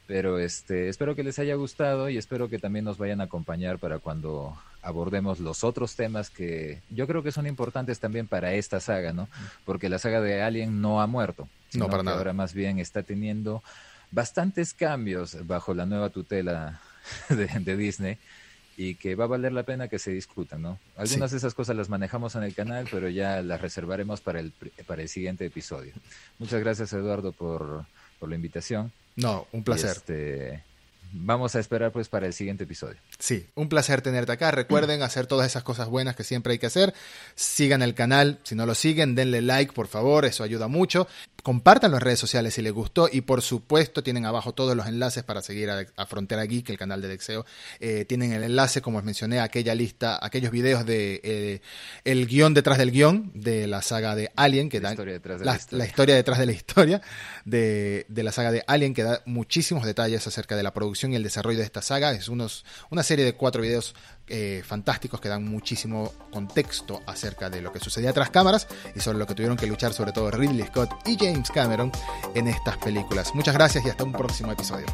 Pero este, espero que les haya gustado y espero que también nos vayan a acompañar para cuando abordemos los otros temas que yo creo que son importantes también para esta saga, ¿no? Porque la saga de Alien no ha muerto. No, para nada. Ahora más bien está teniendo bastantes cambios bajo la nueva tutela de, Disney y que va a valer la pena que se discutan, ¿no? Algunas de esas cosas las manejamos en el canal, pero ya las reservaremos para el, para el siguiente episodio. Muchas gracias, Eduardo, por, por la invitación. No, un placer. Este, vamos a esperar pues para el siguiente episodio. Sí, un placer tenerte acá. Recuerden hacer todas esas cosas buenas que siempre hay que hacer. Sigan el canal, si no lo siguen, denle like, por favor, eso ayuda mucho. Compartan en redes sociales si les gustó y por supuesto tienen abajo todos los enlaces para seguir a, Frontera Geek, el canal de Dexeo. Eh, tienen el enlace, como os mencioné, a aquella lista, aquellos videos de eh, el guion detrás del guion de la saga de Alien, que la da historia detrás de la, la, historia. detrás de la historia de, de la saga de Alien, que da muchísimos detalles acerca de la producción y el desarrollo de esta saga. Es unos, una serie de cuatro videos eh, fantásticos que dan muchísimo contexto acerca de lo que sucedía tras cámaras y sobre lo que tuvieron que luchar sobre todo Ridley Scott y James Cameron en estas películas. Muchas gracias y hasta un próximo episodio.